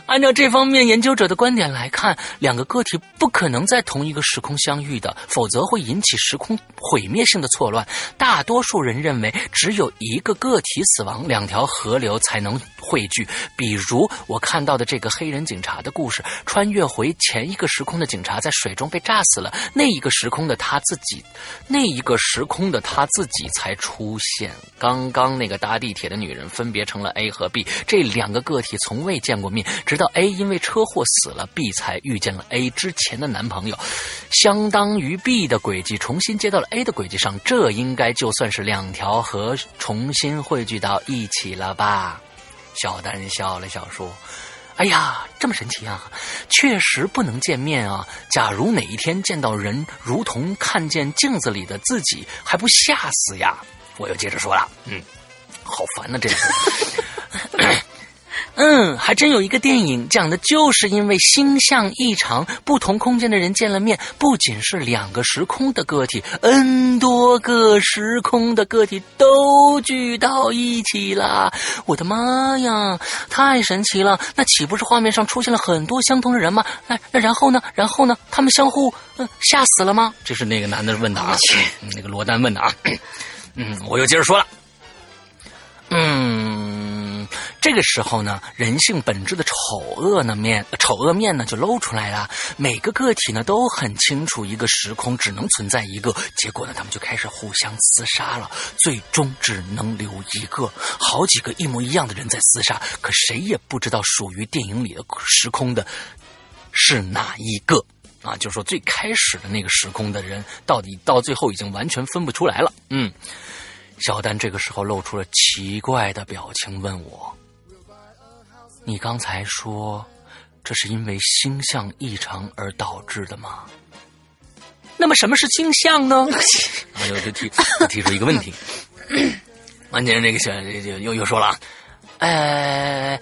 按照这方面研究者的观点来看，两个个体不可能在同一个时空相遇的，否则会引起时空毁灭性的错乱。大多数人认为，只有一个个体死亡，两条河流才能汇聚。比如我看到的这个黑人警察的故事，穿越回前一个时空的警察在水中被炸死了，那一个时空的他自己，那一个时空的他自己才出现。刚刚那个搭地铁的女人分别成了 A A 和 B，这两个个体从未见过面。直到 A 因为车祸死了，B 才遇见了 A 之前的男朋友，相当于 B 的轨迹重新接到了 A 的轨迹上，这应该就算是两条河重新汇聚到一起了吧？小丹笑了笑说：“哎呀，这么神奇啊！确实不能见面啊！假如哪一天见到人，如同看见镜子里的自己，还不吓死呀？”我又接着说了：“嗯，好烦呐，这次。”嗯，还真有一个电影讲的就是因为星象异常，不同空间的人见了面，不仅是两个时空的个体，n 多个时空的个体都聚到一起了。我的妈呀，太神奇了！那岂不是画面上出现了很多相同的人吗？那那然后呢？然后呢？他们相互嗯吓死了吗？这是那个男的问的啊，那个罗丹问的啊。嗯，我又接着说了。嗯。这个时候呢，人性本质的丑恶呢面，丑恶面呢就露出来了。每个个体呢都很清楚，一个时空只能存在一个。结果呢，他们就开始互相厮杀了，最终只能留一个。好几个一模一样的人在厮杀，可谁也不知道属于电影里的时空的是哪一个啊？就是说最开始的那个时空的人，到底到最后已经完全分不出来了。嗯，小丹这个时候露出了奇怪的表情，问我。你刚才说，这是因为星象异常而导致的吗？那么什么是星象呢？[LAUGHS] 啊，又就提提出一个问题。完全这个小又又又说了，呃，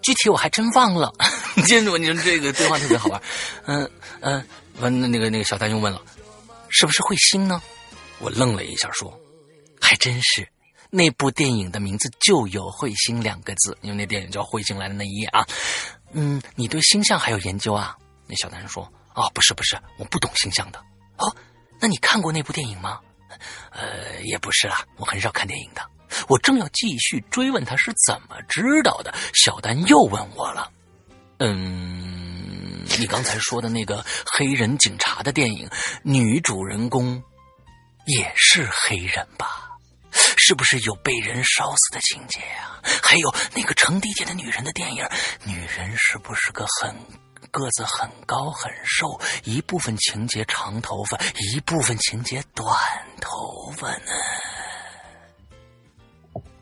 具体我还真忘了。今 [LAUGHS] 天我你说这个对话特别好玩。嗯嗯，完那个那个小丹又问了，是不是彗星呢？我愣了一下，说，还真是。那部电影的名字就有“彗星”两个字，因为那电影叫《彗星来的那一夜》啊。嗯，你对星象还有研究啊？那小男人说：“啊，不是不是，我不懂星象的。哦，那你看过那部电影吗？呃，也不是啦，我很少看电影的。我正要继续追问他是怎么知道的，小丹又问我了：嗯，你刚才说的那个黑人警察的电影，女主人公也是黑人吧？”是不是有被人烧死的情节呀？还有那个程迪姐的女人的电影，女人是不是个很个子很高很瘦？一部分情节长头发，一部分情节短头发呢？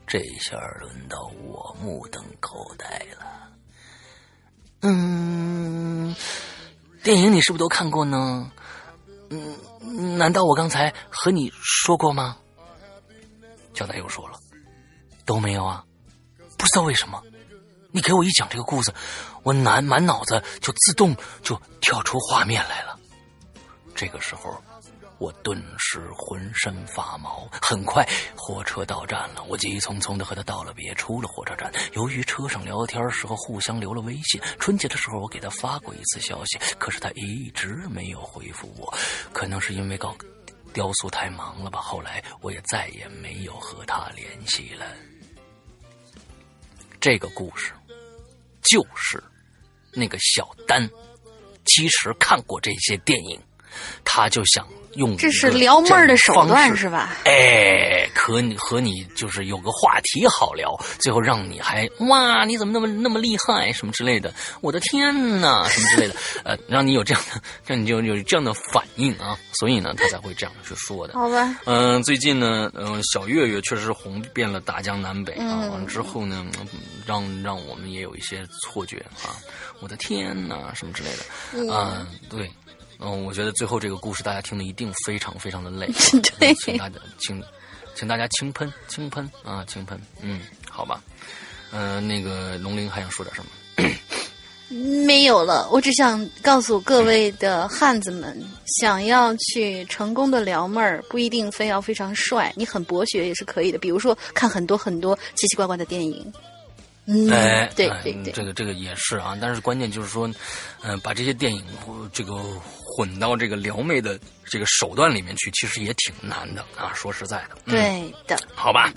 这下轮到我目瞪口呆了。嗯，电影你是不是都看过呢？嗯，难道我刚才和你说过吗？小南又说了：“都没有啊，不知道为什么。你给我一讲这个故事，我满满脑子就自动就跳出画面来了。这个时候，我顿时浑身发毛。很快，火车到站了，我急匆匆的和他道了别，出了火车站。由于车上聊天时候互相留了微信，春节的时候我给他发过一次消息，可是他一直没有回复我，可能是因为刚。”雕塑太忙了吧？后来我也再也没有和他联系了。这个故事就是那个小丹，其实看过这些电影，他就想用这是撩妹的手段是吧？哎，可你和你就是有个话题好聊，最后让你还哇，你怎么那么那么厉害什么之类的？我的天哪，什么之类的？[LAUGHS] 呃，让你有这样的，让你就有这样的反应啊！所以呢，他才会这样去说的。好吧。嗯，最近呢，嗯，小月月确实红遍了大江南北啊。之后呢，让让我们也有一些错觉啊！我的天哪，什么之类的。嗯，对。嗯，我觉得最后这个故事大家听的一定非常非常的累。[LAUGHS] 对。请大家请，请大家轻喷轻喷啊，轻喷。嗯，好吧。嗯，那个龙鳞还想说点什么？没有了，我只想告诉各位的汉子们，想要去成功的撩妹儿，不一定非要非常帅，你很博学也是可以的。比如说看很多很多奇奇怪怪的电影。哎，对对对，这个这个也是啊，但是关键就是说，嗯，把这些电影这个混到这个撩妹的这个手段里面去，其实也挺难的啊。说实在的，对的，好吧，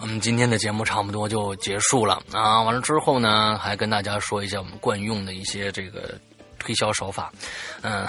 我们今天的节目差不多就结束了啊。完了之后呢，还跟大家说一下我们惯用的一些这个推销手法，嗯，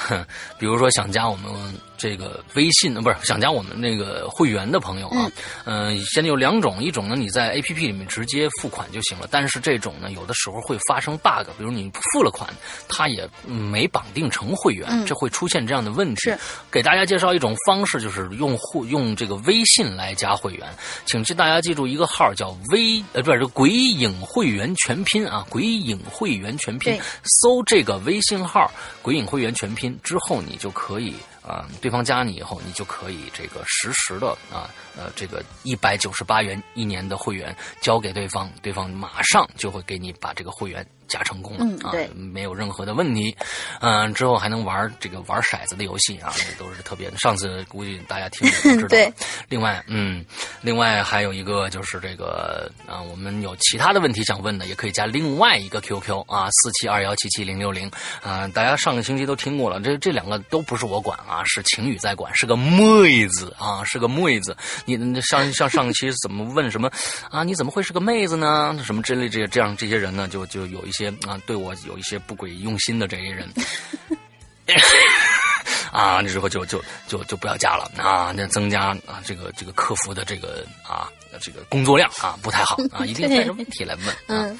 比如说想加我们。这个微信呢，不是想加我们那个会员的朋友啊，嗯，现在有两种，一种呢你在 A P P 里面直接付款就行了，但是这种呢有的时候会发生 bug，比如你付了款，它也没绑定成会员，这会出现这样的问题。给大家介绍一种方式，就是用户用这个微信来加会员，请记大家记住一个号叫微呃不是鬼影会员全拼啊，鬼影会员全拼，搜这个微信号鬼影会员全拼之后，你就可以。啊，对方加你以后，你就可以这个实时的啊，呃，这个一百九十八元一年的会员交给对方，对方马上就会给你把这个会员。加成功了啊，没有任何的问题。嗯，之后还能玩这个玩骰子的游戏啊，这都是特别的。上次估计大家听 [LAUGHS] 都知道。另外，嗯，另外还有一个就是这个啊，我们有其他的问题想问的，也可以加另外一个 QQ 啊，四七二幺七七零六零啊。大家上个星期都听过了，这这两个都不是我管啊，是晴雨在管，是个妹子啊，是个妹子。你像像上期怎么问什么啊？你怎么会是个妹子呢？什么之类这这样这些人呢，就就有一。些啊，对我有一些不轨用心的这些人，[LAUGHS] 啊，那之后就就就就不要加了啊，那增加啊这个这个客服的这个啊这个工作量啊不太好啊，一定带着问题来问嗯。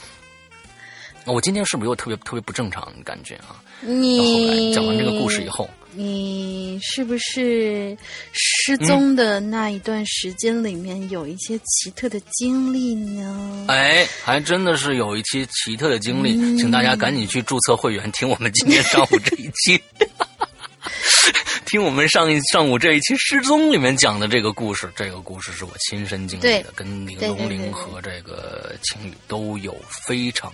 我今天是不是又特别特别不正常的感觉啊？你讲完这个故事以后，你是不是失踪的那一段时间里面有一些奇特的经历呢？哎，还真的是有一期奇特的经历，请大家赶紧去注册会员，听我们今天上午这一期，[LAUGHS] [LAUGHS] 听我们上一上午这一期失踪里面讲的这个故事。这个故事是我亲身经历的，跟林龙玲和这个情侣都有非常。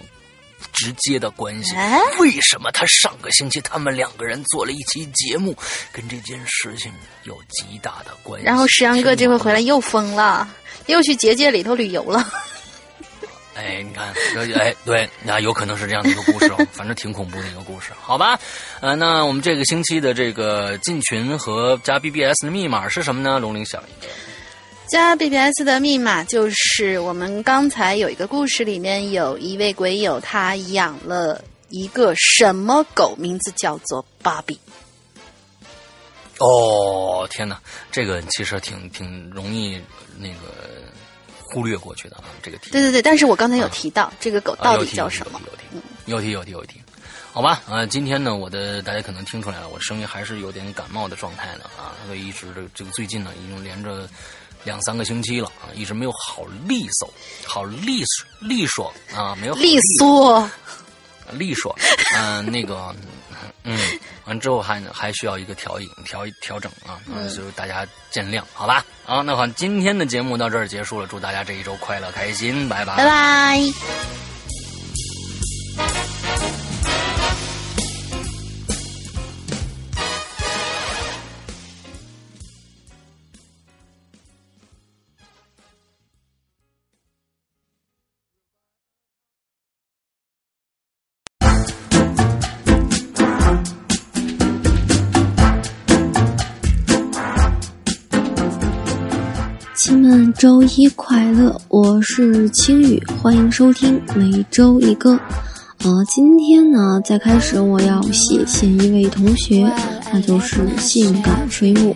直接的关系，为什么他上个星期他们两个人做了一期节目，跟这件事情有极大的关系？然后石阳哥这回回来又疯了，又去结界里头旅游了。哎，你看，哎，对，那有可能是这样的一个故事哦，反正挺恐怖的一个故事，好吧？呃，那我们这个星期的这个进群和加 BBS 的密码是什么呢？龙玲想一个。加 BBS 的密码就是我们刚才有一个故事，里面有一位鬼友，他养了一个什么狗，名字叫做芭比。哦，天哪，这个其实挺挺容易那个忽略过去的啊，这个题。对对对，但是我刚才有提到这个狗到底叫什么？有题有题有题，好吧啊，今天呢，我的大家可能听出来了，我声音还是有点感冒的状态的啊，所以一直这这个最近呢，已经连着。两三个星期了啊，一直没有好利索，好利索利索啊，没有利索，利索，嗯，那个，嗯，完之后还还需要一个调影调调整啊，所以大家见谅，好吧？好，那好，今天的节目到这儿结束了，祝大家这一周快乐开心，拜拜，拜拜。亲们，周一快乐！我是青雨，欢迎收听每周一歌。呃，今天呢，在开始我要谢谢一位同学，那就是性感水母。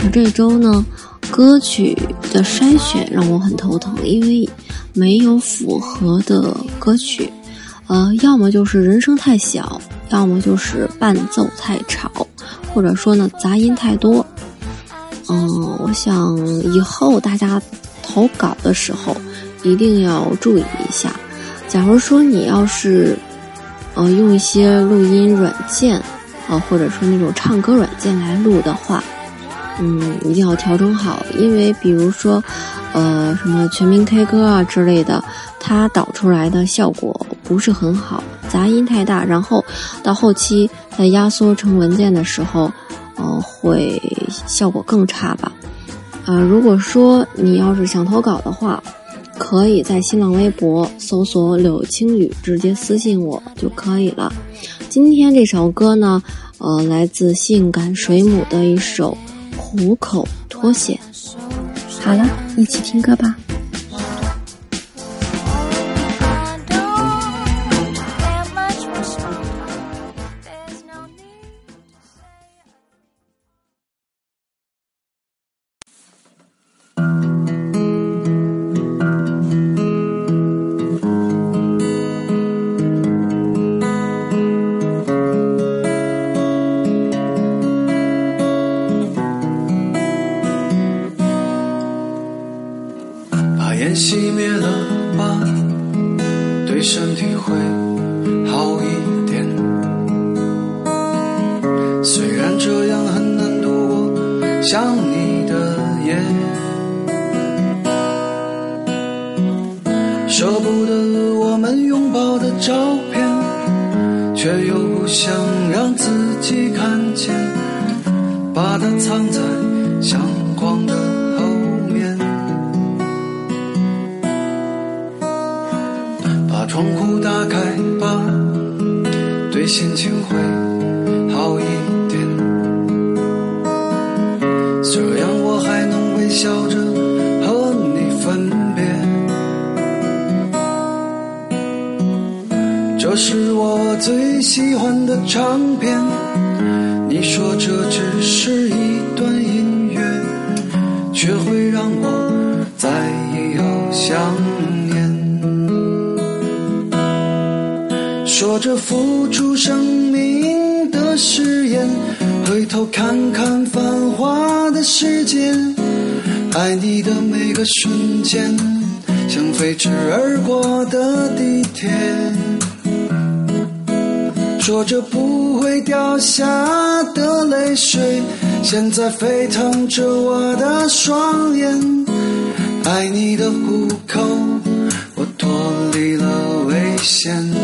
而这周呢，歌曲的筛选让我很头疼，因为没有符合的歌曲。呃，要么就是人声太小，要么就是伴奏太吵，或者说呢，杂音太多。嗯，我想以后大家投稿的时候一定要注意一下。假如说你要是呃用一些录音软件啊，或者说那种唱歌软件来录的话，嗯，一定要调整好，因为比如说呃什么全民 K 歌啊之类的，它导出来的效果不是很好，杂音太大，然后到后期在压缩成文件的时候。呃，会效果更差吧？啊，如果说你要是想投稿的话，可以在新浪微博搜索“柳青雨”，直接私信我就可以了。今天这首歌呢，呃，来自性感水母的一首《虎口脱险》。好了，一起听歌吧。学会让我再也有想念，说着付出生命的誓言，回头看看繁华的世界，爱你的每个瞬间，像飞驰而过的地铁。说着不会掉下的泪水。现在沸腾着我的双眼。爱你的虎口，我脱离了危险。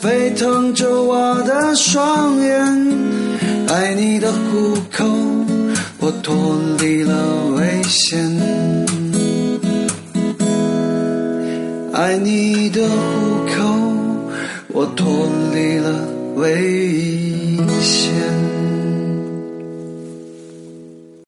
沸腾着我的双眼。爱你的虎